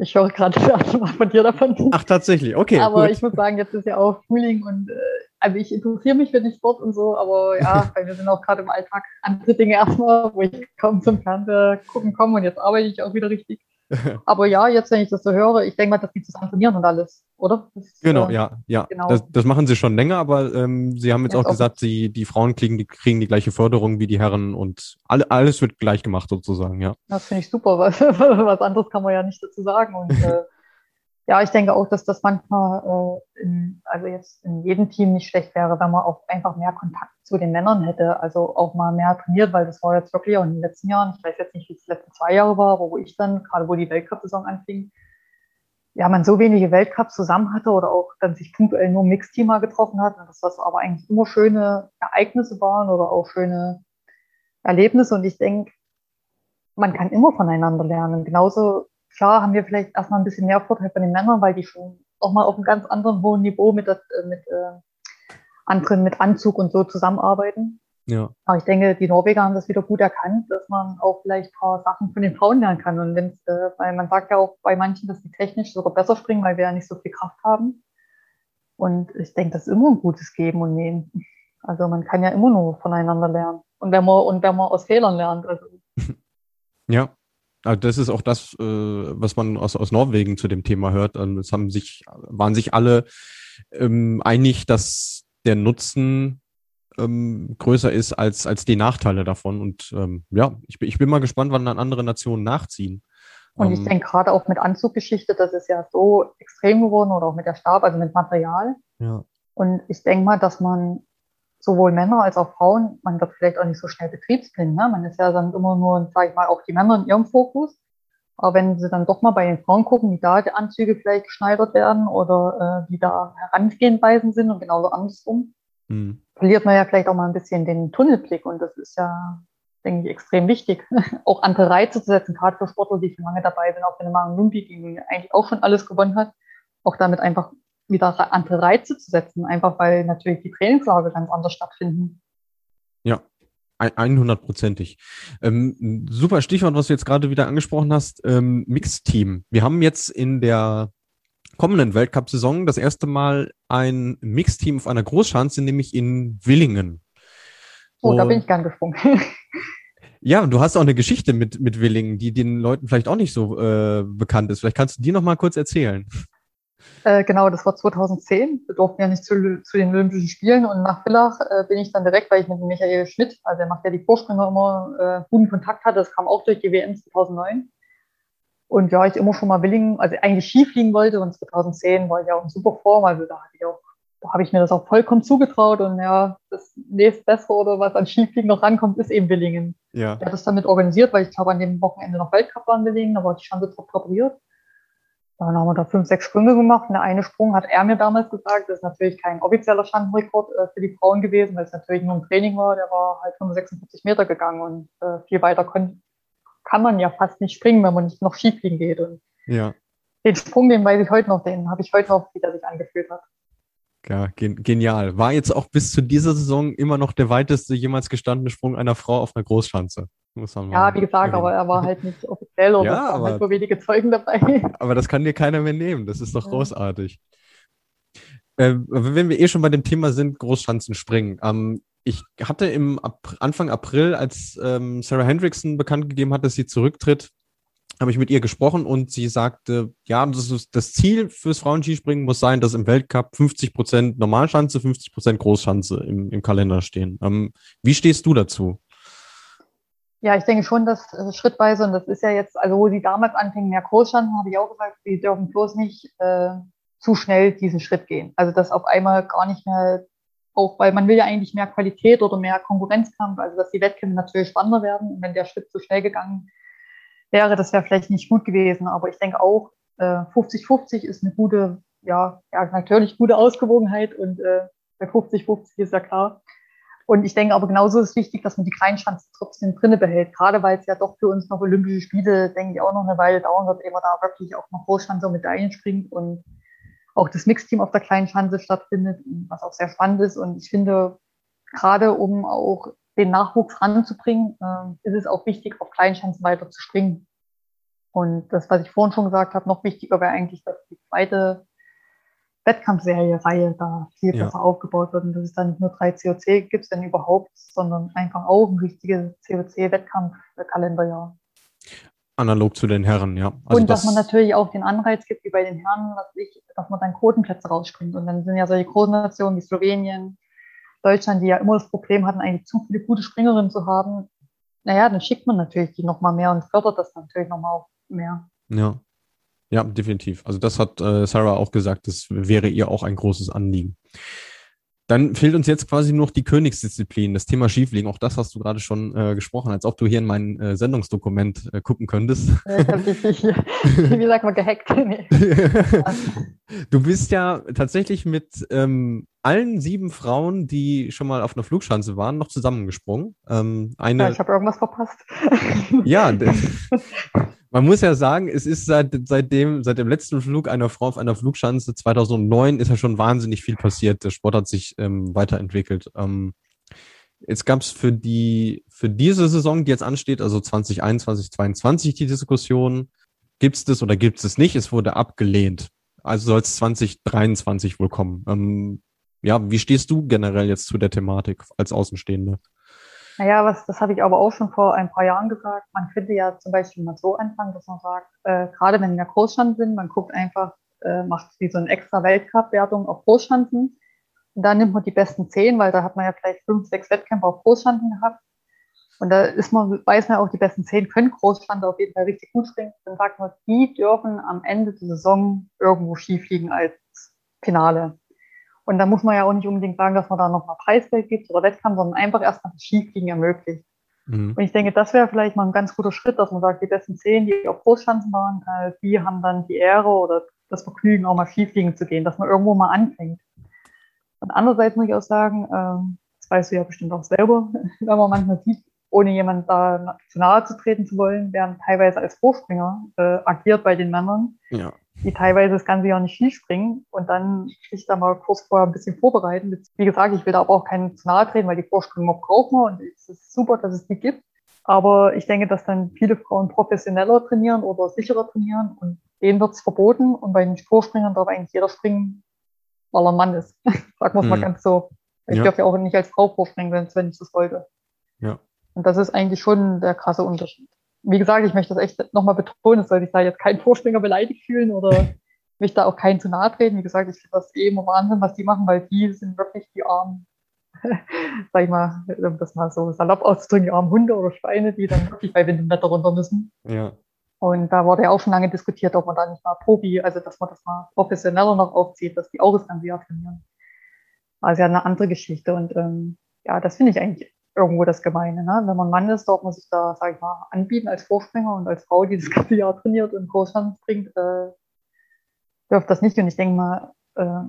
Ich höre gerade von dir davon. Ach, tatsächlich, okay. Aber gut. ich muss sagen, jetzt ist ja auch Frühling und äh, also ich interessiere mich für den Sport und so, aber ja, weil wir sind auch gerade im Alltag andere Dinge erstmal, wo ich kaum zum Fernseher gucken komme und jetzt arbeite ich auch wieder richtig. Aber ja, jetzt, wenn ich das so höre, ich denke mal, dass die zusammen trainieren und alles, oder? Das, genau, äh, ja, ja. Genau. Das, das, machen sie schon länger, aber ähm, sie haben jetzt, jetzt auch gesagt, sie, die Frauen kriegen die, kriegen die gleiche Förderung wie die Herren und alle, alles wird gleich gemacht sozusagen, ja. Das finde ich super, was, was anderes kann man ja nicht dazu sagen. Und äh, ja, ich denke auch, dass das manchmal, äh, in, also jetzt in jedem Team nicht schlecht wäre, wenn man auch einfach mehr Kontakt zu den Männern hätte, also auch mal mehr trainiert, weil das war jetzt wirklich auch in den letzten Jahren, ich weiß jetzt nicht, wie es die letzten zwei Jahre war, wo ich dann, gerade wo die Weltcup-Saison anfing, ja, man so wenige Weltcups zusammen hatte oder auch dann sich punktuell nur Mixteam mal getroffen hat, und das was aber eigentlich immer schöne Ereignisse waren oder auch schöne Erlebnisse. Und ich denke, man kann immer voneinander lernen. Genauso klar haben wir vielleicht erstmal ein bisschen mehr Vorteil von den Männern, weil die schon auch mal auf einem ganz anderen hohen Niveau mit, äh, mit äh, anderen mit Anzug und so zusammenarbeiten. Ja. Aber ich denke, die Norweger haben das wieder gut erkannt, dass man auch vielleicht ein paar Sachen von den Frauen lernen kann. Und wenn äh, weil man sagt ja auch bei manchen, dass die technisch sogar besser springen, weil wir ja nicht so viel Kraft haben. Und ich denke, das ist immer ein gutes Geben und Nehmen. Also man kann ja immer nur voneinander lernen. Und wenn man, und wenn man aus Fehlern lernt. Also. Ja, Also das ist auch das, äh, was man aus, aus Norwegen zu dem Thema hört. Ähm, es haben sich, waren sich alle ähm, einig, dass der Nutzen ähm, größer ist als, als die Nachteile davon. Und ähm, ja, ich, bin ich bin mal gespannt, wann dann andere Nationen nachziehen. Und ich ähm, denke gerade auch mit Anzuggeschichte, das ist ja so extrem geworden oder auch mit der Stab, also mit Material. Ja. Und ich denke mal, dass man sowohl Männer als auch Frauen, man wird vielleicht auch nicht so schnell betriebsblind. Ne? Man ist ja dann immer nur, sage ich mal, auch die Männer in ihrem Fokus. Aber wenn sie dann doch mal bei den Frauen gucken, wie da die Anzüge vielleicht geschneidert werden oder äh, wie da Herangehenweisen sind und genauso andersrum, mhm. verliert man ja vielleicht auch mal ein bisschen den Tunnelblick. Und das ist ja, denke ich, extrem wichtig, auch andere Reize zu setzen, gerade für Sportler, die schon lange dabei sind, auch wenn der Maren Lumpi, die eigentlich auch schon alles gewonnen hat, auch damit einfach wieder andere Reize zu setzen, einfach weil natürlich die Trainingslage ganz anders stattfinden. Ja, 100%ig. Ähm, super Stichwort, was du jetzt gerade wieder angesprochen hast, ähm, Mixteam. Wir haben jetzt in der kommenden Weltcup-Saison das erste Mal ein Mixteam auf einer Großschanze, nämlich in Willingen. Oh, Und, da bin ich gern gesprungen. ja, du hast auch eine Geschichte mit, mit Willingen, die den Leuten vielleicht auch nicht so äh, bekannt ist. Vielleicht kannst du die noch mal kurz erzählen. Äh, genau, das war 2010. Wir durften ja nicht zu, zu den Olympischen Spielen und nach Villach äh, bin ich dann direkt, weil ich mit Michael Schmidt, also er macht ja die Vorspringer immer, äh, guten Kontakt hatte. Das kam auch durch die WM 2009. Und ja, ich immer schon mal Willingen, also eigentlich Skifliegen wollte und 2010 war ich ja auch in super Form, also da hatte ich auch, da habe ich mir das auch vollkommen zugetraut und ja, das nächste Bessere oder was an Skifliegen noch rankommt, ist eben Willingen. Ja. Der hat das damit organisiert, weil ich glaube, an dem Wochenende noch Weltcup waren Willingen, da war die Chance top präpariert. Dann haben wir da fünf, sechs Sprünge gemacht. Und der eine Sprung hat er mir damals gesagt, das ist natürlich kein offizieller Schanzenrekord äh, für die Frauen gewesen, weil es natürlich nur ein Training war. Der war halt 146 Meter gegangen und äh, viel weiter kann man ja fast nicht springen, wenn man nicht noch Skifliegen geht. Und ja. den Sprung, den weiß ich heute noch, den habe ich heute noch, wie der sich angefühlt hat. Ja, genial. War jetzt auch bis zu dieser Saison immer noch der weiteste jemals gestandene Sprung einer Frau auf einer Großschanze. Muss man ja, wie gesagt, erwähnen. aber er war halt nicht offiziell oder ja, es waren halt nur wenige Zeugen dabei. Aber das kann dir keiner mehr nehmen. Das ist doch ja. großartig. Äh, wenn wir eh schon bei dem Thema sind, Großschanzen springen. Ähm, ich hatte im Anfang April, als ähm, Sarah Hendrickson bekannt gegeben hat, dass sie zurücktritt, habe ich mit ihr gesprochen und sie sagte, ja, das, ist, das Ziel fürs Frauenskispringen muss sein, dass im Weltcup 50 Prozent Normalschanze, 50 Prozent Großschanze im, im Kalender stehen. Ähm, wie stehst du dazu? Ja, ich denke schon, dass äh, schrittweise, und das ist ja jetzt, also wo sie damals anfingen, mehr Großschanzen, habe ich auch gesagt, sie dürfen bloß nicht äh, zu schnell diesen Schritt gehen. Also das auf einmal gar nicht mehr, auch weil man will ja eigentlich mehr Qualität oder mehr Konkurrenzkampf, also dass die Wettkämpfe natürlich spannender werden. Und wenn der Schritt zu schnell gegangen wäre, das wäre vielleicht nicht gut gewesen. Aber ich denke auch, 50-50 äh, ist eine gute, ja, ja, natürlich gute Ausgewogenheit und äh, bei 50-50 ist ja klar. Und ich denke aber genauso ist wichtig, dass man die Kleinschanze trotzdem drinne behält. Gerade weil es ja doch für uns noch Olympische Spiele, denke ich, auch noch eine Weile dauern wird, ehe man da wirklich auch noch Großschanze und Medaillen springt und auch das Mixteam auf der Kleinschanze stattfindet, was auch sehr spannend ist. Und ich finde, gerade um auch den Nachwuchs ranzubringen, äh, ist es auch wichtig, auf Kleinschanzen weiter zu springen. Und das, was ich vorhin schon gesagt habe, noch wichtiger wäre eigentlich, dass die zweite Wettkampfserie-Reihe da viel ja. besser aufgebaut wird und dass es dann nicht nur drei COC gibt, wenn überhaupt, sondern einfach auch ein richtiges COC-Wettkampf-Kalenderjahr. Analog zu den Herren, ja. Also und dass das man natürlich auch den Anreiz gibt, wie bei den Herren, was ich, dass man dann Quotenplätze rausspringt. Und dann sind ja solche großen Nationen wie Slowenien, Deutschland, die ja immer das Problem hatten, eigentlich zu viele gute Springerinnen zu haben. Naja, dann schickt man natürlich die nochmal mehr und fördert das natürlich nochmal auch mehr. Ja. Ja, definitiv. Also das hat äh, Sarah auch gesagt, das wäre ihr auch ein großes Anliegen. Dann fehlt uns jetzt quasi nur noch die Königsdisziplin, das Thema Schiefliegen. Auch das hast du gerade schon äh, gesprochen, als ob du hier in mein äh, Sendungsdokument äh, gucken könntest. wie sagt man, gehackt. Nee. du bist ja tatsächlich mit ähm, allen sieben Frauen, die schon mal auf einer Flugschanze waren, noch zusammengesprungen. Ähm, eine, ja, ich habe irgendwas verpasst. ja, man muss ja sagen, es ist seit, seitdem, seit dem letzten Flug einer Frau auf einer Flugschanze 2009 ist ja schon wahnsinnig viel passiert. Der Sport hat sich ähm, weiterentwickelt. Ähm, jetzt gab es für die, für diese Saison, die jetzt ansteht, also 2021, 2022 die Diskussion, gibt es das oder gibt es es nicht? Es wurde abgelehnt. Also soll es 2023 wohl kommen. Ähm, ja, wie stehst du generell jetzt zu der Thematik als Außenstehende? Naja, was, das habe ich aber auch schon vor ein paar Jahren gesagt. Man könnte ja zum Beispiel mal so anfangen, dass man sagt, äh, gerade wenn wir Großschanzen sind, man guckt einfach, äh, macht wie so eine extra Weltcup-Wertung auf Großschanzen. Und da nimmt man die besten zehn, weil da hat man ja vielleicht fünf, sechs Wettkämpfe auf Großschanzen gehabt. Und da ist man, weiß man auch, die besten zehn können Großschanze auf jeden Fall richtig gut springen. Dann sagt man, die dürfen am Ende der Saison irgendwo schief liegen als Finale. Und da muss man ja auch nicht unbedingt sagen, dass man da nochmal Preisgeld gibt oder Wettkampf, sondern einfach erstmal das Schiefliegen ermöglicht. Mhm. Und ich denke, das wäre vielleicht mal ein ganz guter Schritt, dass man sagt, die besten zehn, die auf Großschanzen waren, äh, die haben dann die Ehre oder das Vergnügen, auch mal schiefliegen zu gehen, dass man irgendwo mal anfängt. Und andererseits muss ich auch sagen, ähm, das weißt du ja bestimmt auch selber, wenn man manchmal sieht, ohne jemand da zu nahe zu treten zu wollen, werden teilweise als Hochspringer äh, agiert bei den Männern. Ja die teilweise das ganze Jahr nicht Ski springen und dann sich da mal kurz vorher ein bisschen vorbereiten. Wie gesagt, ich will da aber auch keinen zu nahe treten, weil die Vorsprünge braucht man und es ist super, dass es die gibt. Aber ich denke, dass dann viele Frauen professioneller trainieren oder sicherer trainieren und denen wird es verboten und bei den Vorspringern darf eigentlich jeder springen, weil er Mann ist. Sagen wir es mal ganz so. Ich ja. darf ja auch nicht als Frau vorspringen, wenn ich das wollte. Ja. Und das ist eigentlich schon der krasse Unterschied wie gesagt, ich möchte das echt nochmal betonen, es soll sich da jetzt kein Vorspringer beleidigt fühlen oder mich da auch keinen zu nahe treten. Wie gesagt, ich finde das eh immer Wahnsinn, was die machen, weil die sind wirklich die armen, sag ich mal, um das mal so salopp auszudrücken, die armen Hunde oder Schweine, die dann wirklich bei Wind und Wetter runter müssen. Ja. Und da wurde ja auch schon lange diskutiert, ob man da nicht mal Profi, also dass man das mal professioneller noch aufzieht, dass die auch das ganze Jahr trainieren. Also ja eine andere Geschichte. Und ähm, ja, das finde ich eigentlich irgendwo das Gemeine. Ne? Wenn man Mann ist, darf man sich da, sag ich mal, anbieten als Vorspringer und als Frau, die das ganze Jahr trainiert und Großstand bringt, äh, dürfte das nicht. Und ich denke mal, äh,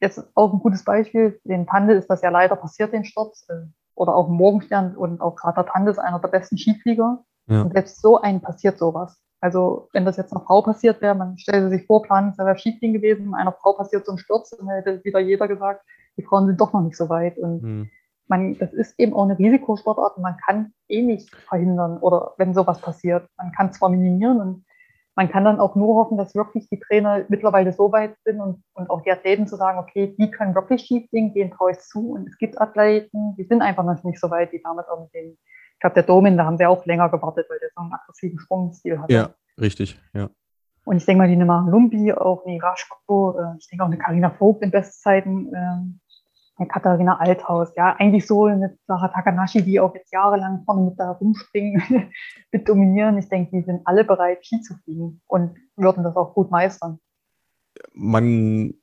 jetzt auch ein gutes Beispiel, den Tande ist das ja leider passiert, den Sturz, äh, oder auch Morgenstern und auch gerade der Tande ist einer der besten Skiflieger. Ja. Und selbst so einen passiert sowas. Also wenn das jetzt einer Frau passiert wäre, man stellt sich vor, Plan, es wäre Schiefliegen gewesen, einer Frau passiert so ein Sturz, dann hätte wieder jeder gesagt, die Frauen sind doch noch nicht so weit. Und hm man, das ist eben auch eine Risikosportart und man kann eh nicht verhindern oder wenn sowas passiert. Man kann zwar minimieren und man kann dann auch nur hoffen, dass wirklich die Trainer mittlerweile so weit sind und, und auch die Athleten zu sagen, okay, die können wirklich schief gehen, denen traue ich zu. Und es gibt Athleten, die sind einfach noch nicht so weit, die damit auch mit den, ich glaube, der Domin, da haben sie auch länger gewartet, weil der so einen aggressiven Sprungstil hat. Ja, richtig, ja. Und ich denke mal, die eine Maren Lumbi, auch die Raschko, äh, ich denke auch eine Karina Vogt in Bestzeiten, ähm, Katharina Althaus, ja, eigentlich so eine Sarah Takanashi, die auch jetzt jahrelang vorne mit da rumspringen, mit dominieren. Ich denke, die sind alle bereit, Ski zu fliegen und würden das auch gut meistern. Man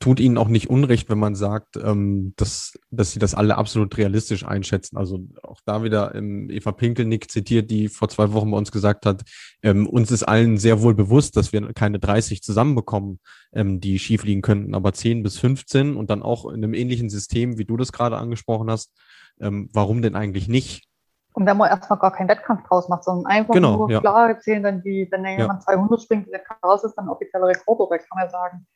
tut ihnen auch nicht unrecht, wenn man sagt, ähm, dass, dass sie das alle absolut realistisch einschätzen. Also auch da wieder ähm, Eva Pinkelnick zitiert, die vor zwei Wochen bei uns gesagt hat, ähm, uns ist allen sehr wohl bewusst, dass wir keine 30 zusammenbekommen, ähm, die schief liegen könnten, aber 10 bis 15 und dann auch in einem ähnlichen System, wie du das gerade angesprochen hast. Ähm, warum denn eigentlich nicht? Und wenn man erstmal gar keinen Wettkampf draus macht, sondern einfach genau, nur ja. klar erzählen, dann die, wenn jemand ja. 200 springt, der raus ist, dann offizieller Rekord, oder kann man sagen,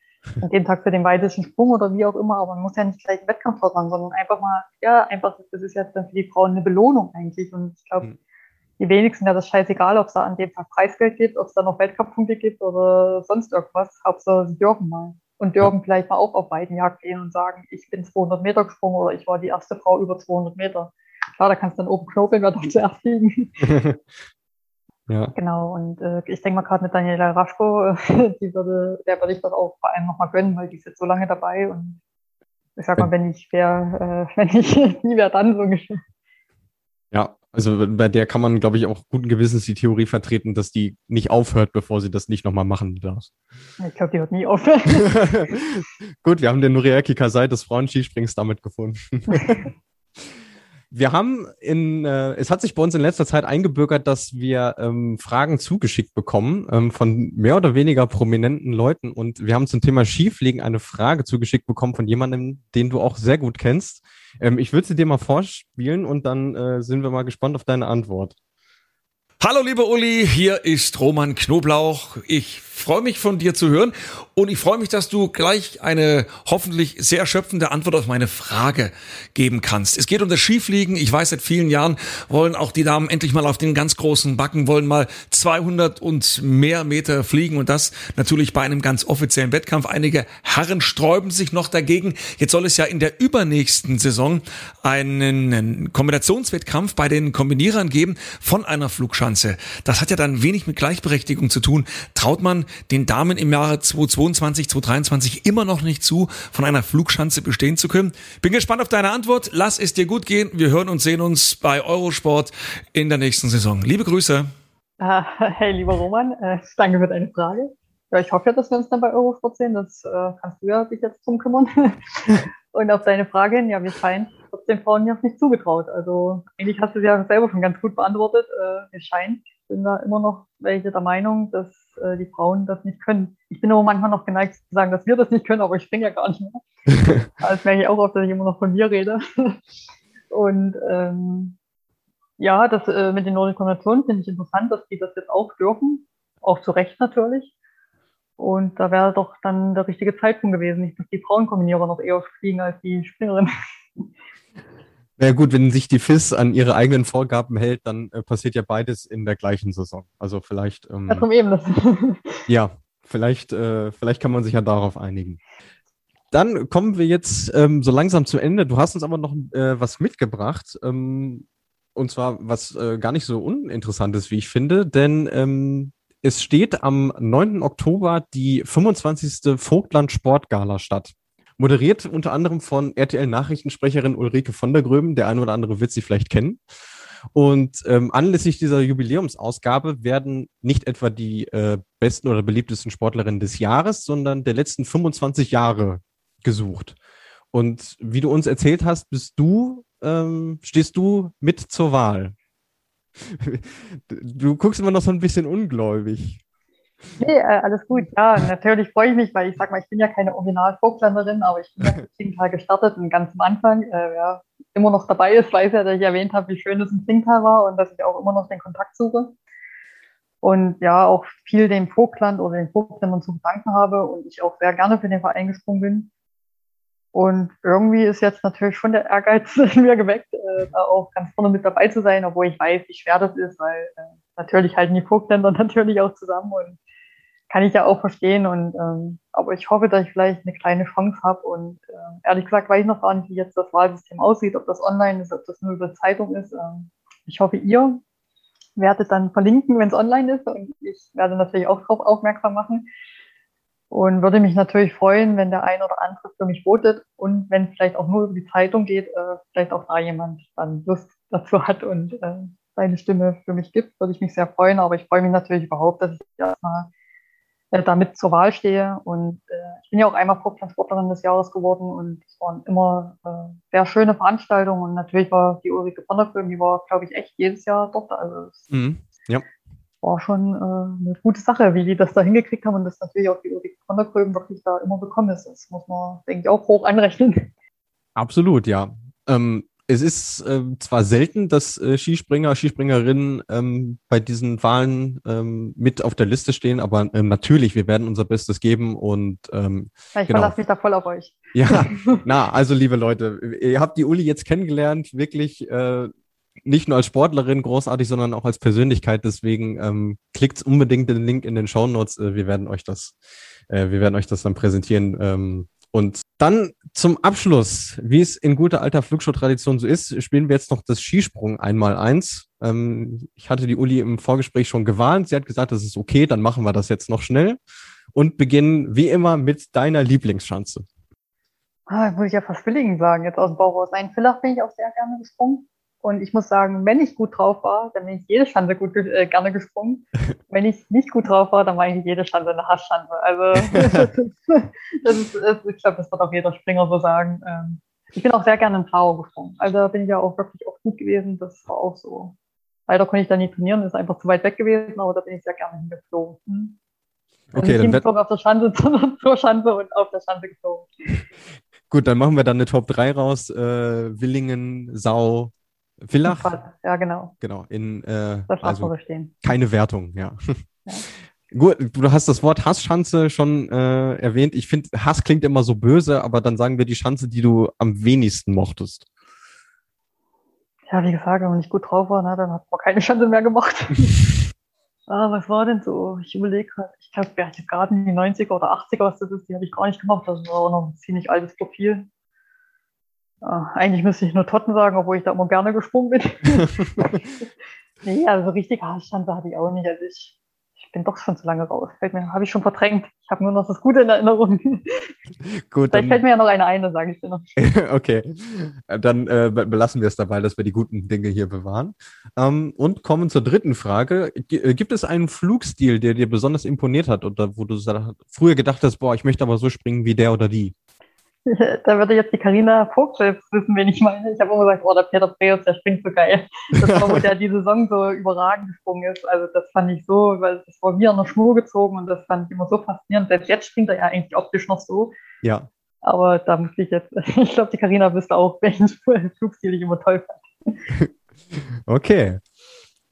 an dem Tag für den weitesten Sprung oder wie auch immer, aber man muss ja nicht gleich einen Wettkampf machen, sondern einfach mal, ja, einfach, das ist jetzt dann für die Frauen eine Belohnung eigentlich. Und ich glaube, mhm. die wenigsten ja das scheißegal, ob es da an dem Tag Preisgeld gibt, ob es da noch Weltcup-Punkte gibt oder sonst irgendwas. Hauptsache, sie dürfen mal. Und dürfen ja. vielleicht mal auch auf Weidenjagd gehen und sagen, ich bin 200 Meter gesprungen oder ich war die erste Frau über 200 Meter. Klar, da kannst du dann oben knobeln, wer doch zuerst fliegen. Ja. Genau, und äh, ich denke mal gerade mit Daniela Raschko, äh, die würde, der würde ich das auch vor allem nochmal gönnen, weil die ist jetzt so lange dabei und ich sag mal, wenn ich wäre, äh, wenn ich nie wäre, dann so ungefähr. Ja, also bei der kann man, glaube ich, auch guten Gewissens die Theorie vertreten, dass die nicht aufhört, bevor sie das nicht nochmal machen darf. Ich glaube, die hört nie aufhören. Gut, wir haben den Nuriaki Kasai des Frauenskisprings damit gefunden. Wir haben in, äh, es hat sich bei uns in letzter Zeit eingebürgert, dass wir ähm, Fragen zugeschickt bekommen ähm, von mehr oder weniger prominenten Leuten und wir haben zum Thema Skifliegen eine Frage zugeschickt bekommen von jemandem, den du auch sehr gut kennst. Ähm, ich würde sie dir mal vorspielen und dann äh, sind wir mal gespannt auf deine Antwort. Hallo liebe Uli, hier ist Roman Knoblauch. Ich freue mich von dir zu hören und ich freue mich, dass du gleich eine hoffentlich sehr erschöpfende Antwort auf meine Frage geben kannst. Es geht um das Skifliegen. Ich weiß, seit vielen Jahren wollen auch die Damen endlich mal auf den ganz großen Backen, wollen mal 200 und mehr Meter fliegen und das natürlich bei einem ganz offiziellen Wettkampf. Einige Herren sträuben sich noch dagegen. Jetzt soll es ja in der übernächsten Saison einen Kombinationswettkampf bei den Kombinierern geben von einer Flugschanze. Das hat ja dann wenig mit Gleichberechtigung zu tun. Traut man den Damen im Jahre 2022, 2023 immer noch nicht zu, von einer Flugschanze bestehen zu können? Bin gespannt auf deine Antwort. Lass es dir gut gehen. Wir hören und sehen uns bei Eurosport in der nächsten Saison. Liebe Grüße. Uh, hey, lieber Roman, äh, danke für deine Frage. Ja, ich hoffe ja, dass wir uns dann bei Eurosport sehen. Das äh, kannst du ja dich jetzt drum kümmern. und auf deine Frage hin, ja, wir scheinen den Frauen ja nicht zugetraut. Also eigentlich hast du es ja selber schon ganz gut beantwortet. Äh, es scheint, ich bin da immer noch welche der Meinung, dass äh, die Frauen das nicht können. Ich bin aber manchmal noch geneigt zu sagen, dass wir das nicht können, aber ich springe ja gar nicht mehr. das merke ich auch oft, dass ich immer noch von mir rede. Und ähm, ja, das äh, mit den nordischen Nationen finde ich interessant, dass die das jetzt auch dürfen. Auch zu Recht natürlich. Und da wäre doch dann der richtige Zeitpunkt gewesen, nicht, dass die Frauenkombinierer noch eher fliegen als die Springerinnen. Na ja, gut, wenn sich die FIS an ihre eigenen Vorgaben hält, dann äh, passiert ja beides in der gleichen Saison. Also vielleicht. Ähm, ja, eben das. ja, vielleicht, äh, vielleicht kann man sich ja darauf einigen. Dann kommen wir jetzt ähm, so langsam zum Ende. Du hast uns aber noch äh, was mitgebracht. Ähm, und zwar was äh, gar nicht so uninteressantes, wie ich finde, denn ähm, es steht am 9. Oktober die 25. Vogtland Sportgala statt. Moderiert unter anderem von RTL-Nachrichtensprecherin Ulrike von der Gröben. Der eine oder andere wird sie vielleicht kennen. Und ähm, anlässlich dieser Jubiläumsausgabe werden nicht etwa die äh, besten oder beliebtesten Sportlerinnen des Jahres, sondern der letzten 25 Jahre gesucht. Und wie du uns erzählt hast, bist du, ähm, stehst du mit zur Wahl. Du guckst immer noch so ein bisschen ungläubig. Nee, äh, alles gut. Ja, natürlich freue ich mich, weil ich sag mal, ich bin ja keine Original-Vogtländerin, aber ich bin ja im Zingtal gestartet und ganz am Anfang, äh, wer immer noch dabei ist, weiß ja, dass ich erwähnt habe, wie schön es im Zingtal war und dass ich auch immer noch den Kontakt suche. Und ja, auch viel dem Vogtland oder den Vogtländern zu verdanken habe und ich auch sehr gerne für den Verein gesprungen bin. Und irgendwie ist jetzt natürlich schon der Ehrgeiz in mir geweckt, äh, da auch ganz vorne mit dabei zu sein, obwohl ich weiß, wie schwer das ist, weil äh, natürlich halten die Vogtländer natürlich auch zusammen und kann ich ja auch verstehen. Und ähm, aber ich hoffe, dass ich vielleicht eine kleine Chance habe. Und äh, ehrlich gesagt weiß ich noch gar nicht, wie jetzt das Wahlsystem aussieht, ob das online ist, ob das nur über Zeitung ist. Ähm, ich hoffe, ihr werdet dann verlinken, wenn es online ist. Und ich werde natürlich auch darauf aufmerksam machen. Und würde mich natürlich freuen, wenn der ein oder andere für mich votet und wenn es vielleicht auch nur über die Zeitung geht, äh, vielleicht auch da jemand dann Lust dazu hat und äh, seine Stimme für mich gibt, würde ich mich sehr freuen. Aber ich freue mich natürlich überhaupt, dass ich erstmal äh, damit zur Wahl stehe. Und äh, ich bin ja auch einmal Vorstandsportlerin des Jahres geworden und es waren immer äh, sehr schöne Veranstaltungen. Und natürlich war die Ulrike von der Böhm, die war, glaube ich, echt jedes Jahr dort. Also es mhm. ja. war schon äh, eine gute Sache, wie die das da hingekriegt haben und dass natürlich auch die Ulrike von der Böhm wirklich da immer bekommen ist. Das muss man, denke ich, auch hoch anrechnen. Absolut, ja. Ähm, es ist äh, zwar selten, dass äh, Skispringer, Skispringerinnen ähm, bei diesen Wahlen ähm, mit auf der Liste stehen, aber ähm, natürlich, wir werden unser Bestes geben und ähm, ich genau. verlasse mich da voll auf euch. Ja, na, also liebe Leute, ihr habt die Uli jetzt kennengelernt, wirklich äh, nicht nur als Sportlerin großartig, sondern auch als Persönlichkeit. Deswegen ähm, klickt unbedingt den Link in den Show Notes. Äh, wir werden euch das, äh, wir werden euch das dann präsentieren. Ähm, und dann zum Abschluss, wie es in guter alter Flugshow-Tradition so ist, spielen wir jetzt noch das Skisprung einmal eins. Ähm, ich hatte die Uli im Vorgespräch schon gewarnt. Sie hat gesagt, das ist okay, dann machen wir das jetzt noch schnell und beginnen wie immer mit deiner Lieblingsschanze. Ah, muss ich ja fast Villingen sagen, jetzt aus dem Bauch raus. Nein, Villach bin ich auch sehr gerne gesprungen. Und ich muss sagen, wenn ich gut drauf war, dann bin ich jede Schanze gut äh, gerne gesprungen. wenn ich nicht gut drauf war, dann war ich jede Schanze eine Hassschanze. Also das ist, das ich glaube, das wird auch jeder Springer so sagen. Ähm, ich bin auch sehr gerne in Tower gesprungen. Also da bin ich ja auch wirklich auch gut gewesen. Das war auch so. Leider konnte ich da nie trainieren, ist einfach zu weit weg gewesen, aber da bin ich sehr gerne hingeflogen. Hm? Okay, also dann nicht auf der Schanze, sondern zur Schanze und auf der Schanze geflogen. Gut, dann machen wir dann eine Top 3 raus. Äh, Willingen, Sau, Villach? Ja, genau. Genau, in äh, das also keine Wertung, ja. ja. Gut, du hast das Wort Hassschanze schon äh, erwähnt. Ich finde, Hass klingt immer so böse, aber dann sagen wir die Schanze, die du am wenigsten mochtest. Ja, wie gesagt, wenn man nicht gut drauf war, ne, dann hat man keine Schanze mehr gemacht. ah, was war denn so? Ich überlege gerade, ich glaube, gerade in die 90er oder 80er, was das ist, die habe ich gar nicht gemacht. Das war auch noch ein ziemlich altes Profil. Ah, eigentlich müsste ich nur Totten sagen, obwohl ich da immer gerne gesprungen bin. nee, also richtig Haarschanze hatte ich auch nicht. Also ich, ich bin doch schon zu lange raus. Fällt mir, habe ich schon verdrängt. Ich habe nur noch das Gute in Erinnerung. Gut, Vielleicht fällt mir ja noch eine ein, dann sage ich dir noch. okay, dann äh, belassen wir es dabei, dass wir die guten Dinge hier bewahren. Ähm, und kommen zur dritten Frage. G äh, gibt es einen Flugstil, der dir besonders imponiert hat oder wo du früher gedacht hast, boah, ich möchte aber so springen wie der oder die? da würde jetzt die Karina Vogt selbst wissen, wen ich meine. Ich habe immer gesagt, oh, der Peter Breus, der springt so geil. Das war, wo der die Saison so überragend gesprungen ist. Also das fand ich so, weil das war wie an der Schnur gezogen und das fand ich immer so faszinierend. Selbst jetzt springt er ja eigentlich optisch noch so. Ja. Aber da muss ich jetzt, ich glaube, die Karina wüsste auch, welchen Flugstil ich immer toll fand. Okay.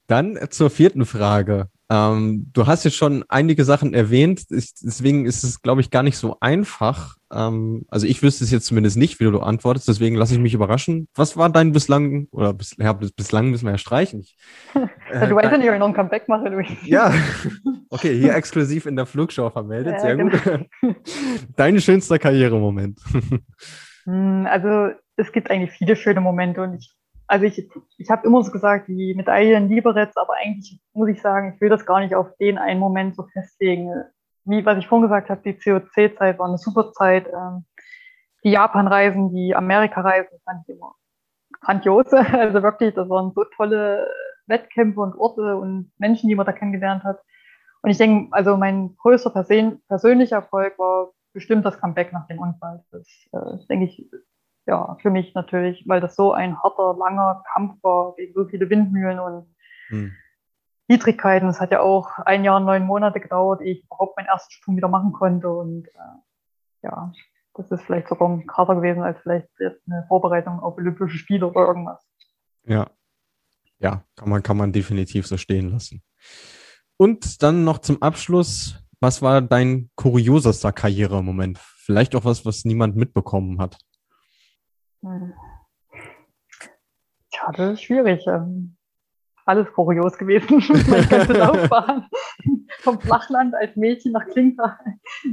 Dann zur vierten Frage. Ähm, du hast jetzt schon einige Sachen erwähnt, ich, deswegen ist es, glaube ich, gar nicht so einfach. Ähm, also ich wüsste es jetzt zumindest nicht, wie du antwortest, deswegen lasse ich mich überraschen. Was war dein bislang, oder bis, ja, bislang müssen wir ja streichen. Ich, äh, du weißt ja nicht, ob ich noch ein Comeback mache. Du. Ja, okay, hier exklusiv in der Flugshow vermeldet, ja, sehr genau. gut. Dein schönster Karrieremoment. Hm, also es gibt eigentlich viele schöne Momente und ich also ich, ich habe immer so gesagt, die Medaille in Liberec, aber eigentlich muss ich sagen, ich will das gar nicht auf den einen Moment so festlegen. Wie, was ich vorhin gesagt habe, die COC-Zeit war eine super Zeit. Ähm, die Japan-Reisen, die Amerika-Reisen fand ich immer grandios. Also wirklich, das waren so tolle Wettkämpfe und Orte und Menschen, die man da kennengelernt hat. Und ich denke, also mein größter persönlicher Erfolg war bestimmt das Comeback nach dem Unfall. Das, äh, denke ich, ja, für mich natürlich, weil das so ein harter, langer Kampf war gegen so viele Windmühlen und hm. Niedrigkeiten. Es hat ja auch ein Jahr, neun Monate gedauert, ehe ich überhaupt meinen ersten Sprung wieder machen konnte. Und äh, ja, das ist vielleicht sogar ein krasser gewesen als vielleicht jetzt eine Vorbereitung auf Olympische Spiele oder irgendwas. Ja. Ja, kann man, kann man definitiv so stehen lassen. Und dann noch zum Abschluss, was war dein kuriosester Karrieremoment? Vielleicht auch was, was niemand mitbekommen hat. Hm. Ja, das ist schwierig. Ähm, alles kurios gewesen. Laufbahn. Vom Flachland als Mädchen nach Klingenthal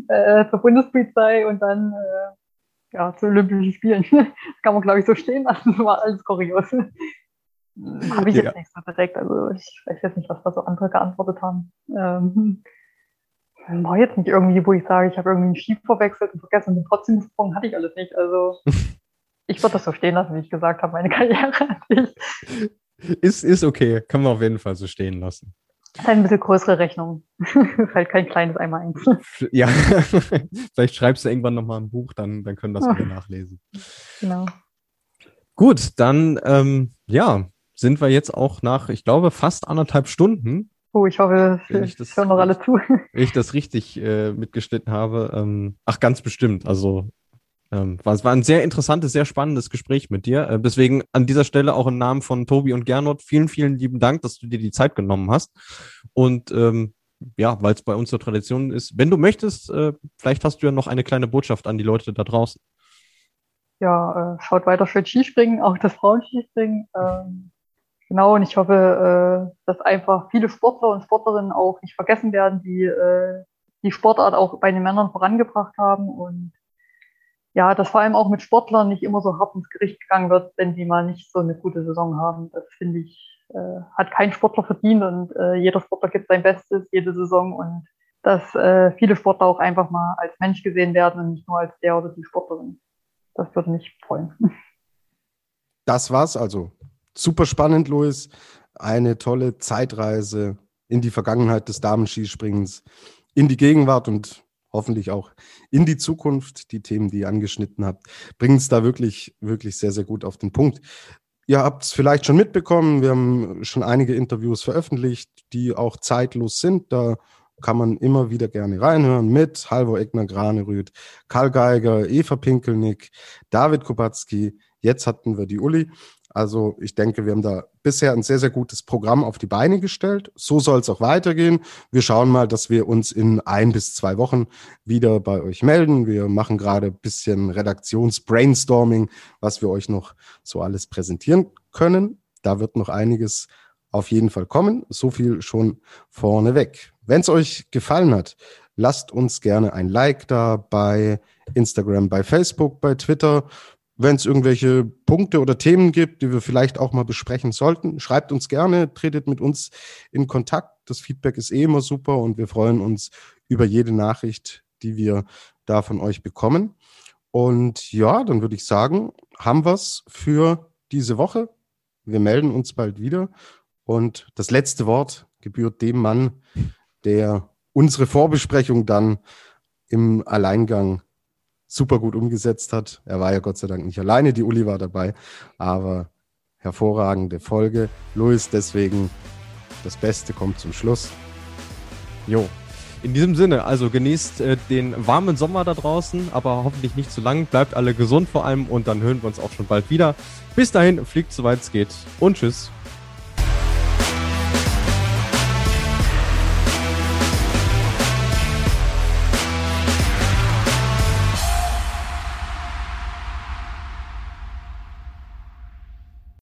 äh, zur Bundespolizei und dann äh, ja, zu Olympischen Spielen. Das kann man, glaube ich, so stehen lassen. Das war alles kurios. Habe ich ja. jetzt nicht so direkt. Also ich weiß jetzt nicht, was da so andere geantwortet haben. Ähm, war jetzt nicht irgendwie, wo ich sage, ich habe irgendwie einen Schiff verwechselt und vergessen und trotzdem gesprungen, hatte ich alles nicht. Also ich würde das so stehen lassen, wie ich gesagt habe, meine Karriere. ist, ist okay, kann man auf jeden Fall so stehen lassen. Das ist halt ein bisschen größere Rechnung. halt kein kleines einmal eins. Ja, vielleicht schreibst du irgendwann nochmal ein Buch, dann, dann können das oh. wieder nachlesen. Genau. Gut, dann ähm, ja, sind wir jetzt auch nach, ich glaube, fast anderthalb Stunden. Oh, ich hoffe, ich das, hören noch alle zu. Wenn ich das richtig äh, mitgeschnitten habe. Ähm, ach, ganz bestimmt. Also ähm, war, es war ein sehr interessantes, sehr spannendes Gespräch mit dir. Äh, deswegen an dieser Stelle auch im Namen von Tobi und Gernot vielen, vielen lieben Dank, dass du dir die Zeit genommen hast. Und ähm, ja, weil es bei uns so Tradition ist, wenn du möchtest, äh, vielleicht hast du ja noch eine kleine Botschaft an die Leute da draußen. Ja, äh, schaut weiter für Skispringen, auch das Frauenskispringen. Ähm, genau, und ich hoffe, äh, dass einfach viele Sportler und Sportlerinnen auch nicht vergessen werden, die äh, die Sportart auch bei den Männern vorangebracht haben und ja, dass vor allem auch mit Sportlern nicht immer so hart ins Gericht gegangen wird, wenn die mal nicht so eine gute Saison haben. Das finde ich, äh, hat kein Sportler verdient und äh, jeder Sportler gibt sein Bestes jede Saison und dass äh, viele Sportler auch einfach mal als Mensch gesehen werden und nicht nur als der oder die Sportlerin. Das würde mich freuen. Das war's also. Super spannend, Luis. Eine tolle Zeitreise in die Vergangenheit des Damenskispringens, in die Gegenwart und hoffentlich auch in die Zukunft. Die Themen, die ihr angeschnitten habt, bringen es da wirklich, wirklich sehr, sehr gut auf den Punkt. Ihr habt es vielleicht schon mitbekommen, wir haben schon einige Interviews veröffentlicht, die auch zeitlos sind. Da kann man immer wieder gerne reinhören mit Halvor Egner Granerüth, Karl Geiger, Eva Pinkelnick, David Kubacki. Jetzt hatten wir die Uli. Also ich denke, wir haben da bisher ein sehr, sehr gutes Programm auf die Beine gestellt. So soll es auch weitergehen. Wir schauen mal, dass wir uns in ein bis zwei Wochen wieder bei euch melden. Wir machen gerade ein bisschen Redaktionsbrainstorming, was wir euch noch so alles präsentieren können. Da wird noch einiges auf jeden Fall kommen. So viel schon vorneweg. Wenn es euch gefallen hat, lasst uns gerne ein Like da bei Instagram, bei Facebook, bei Twitter. Wenn es irgendwelche Punkte oder Themen gibt, die wir vielleicht auch mal besprechen sollten, schreibt uns gerne, tretet mit uns in Kontakt. Das Feedback ist eh immer super und wir freuen uns über jede Nachricht, die wir da von euch bekommen. Und ja, dann würde ich sagen, haben wir es für diese Woche. Wir melden uns bald wieder. Und das letzte Wort gebührt dem Mann, der unsere Vorbesprechung dann im Alleingang super gut umgesetzt hat. Er war ja Gott sei Dank nicht alleine, die Uli war dabei, aber hervorragende Folge. Luis, deswegen das Beste kommt zum Schluss. Jo. In diesem Sinne, also genießt äh, den warmen Sommer da draußen, aber hoffentlich nicht zu lang. Bleibt alle gesund vor allem und dann hören wir uns auch schon bald wieder. Bis dahin, fliegt soweit es geht und tschüss.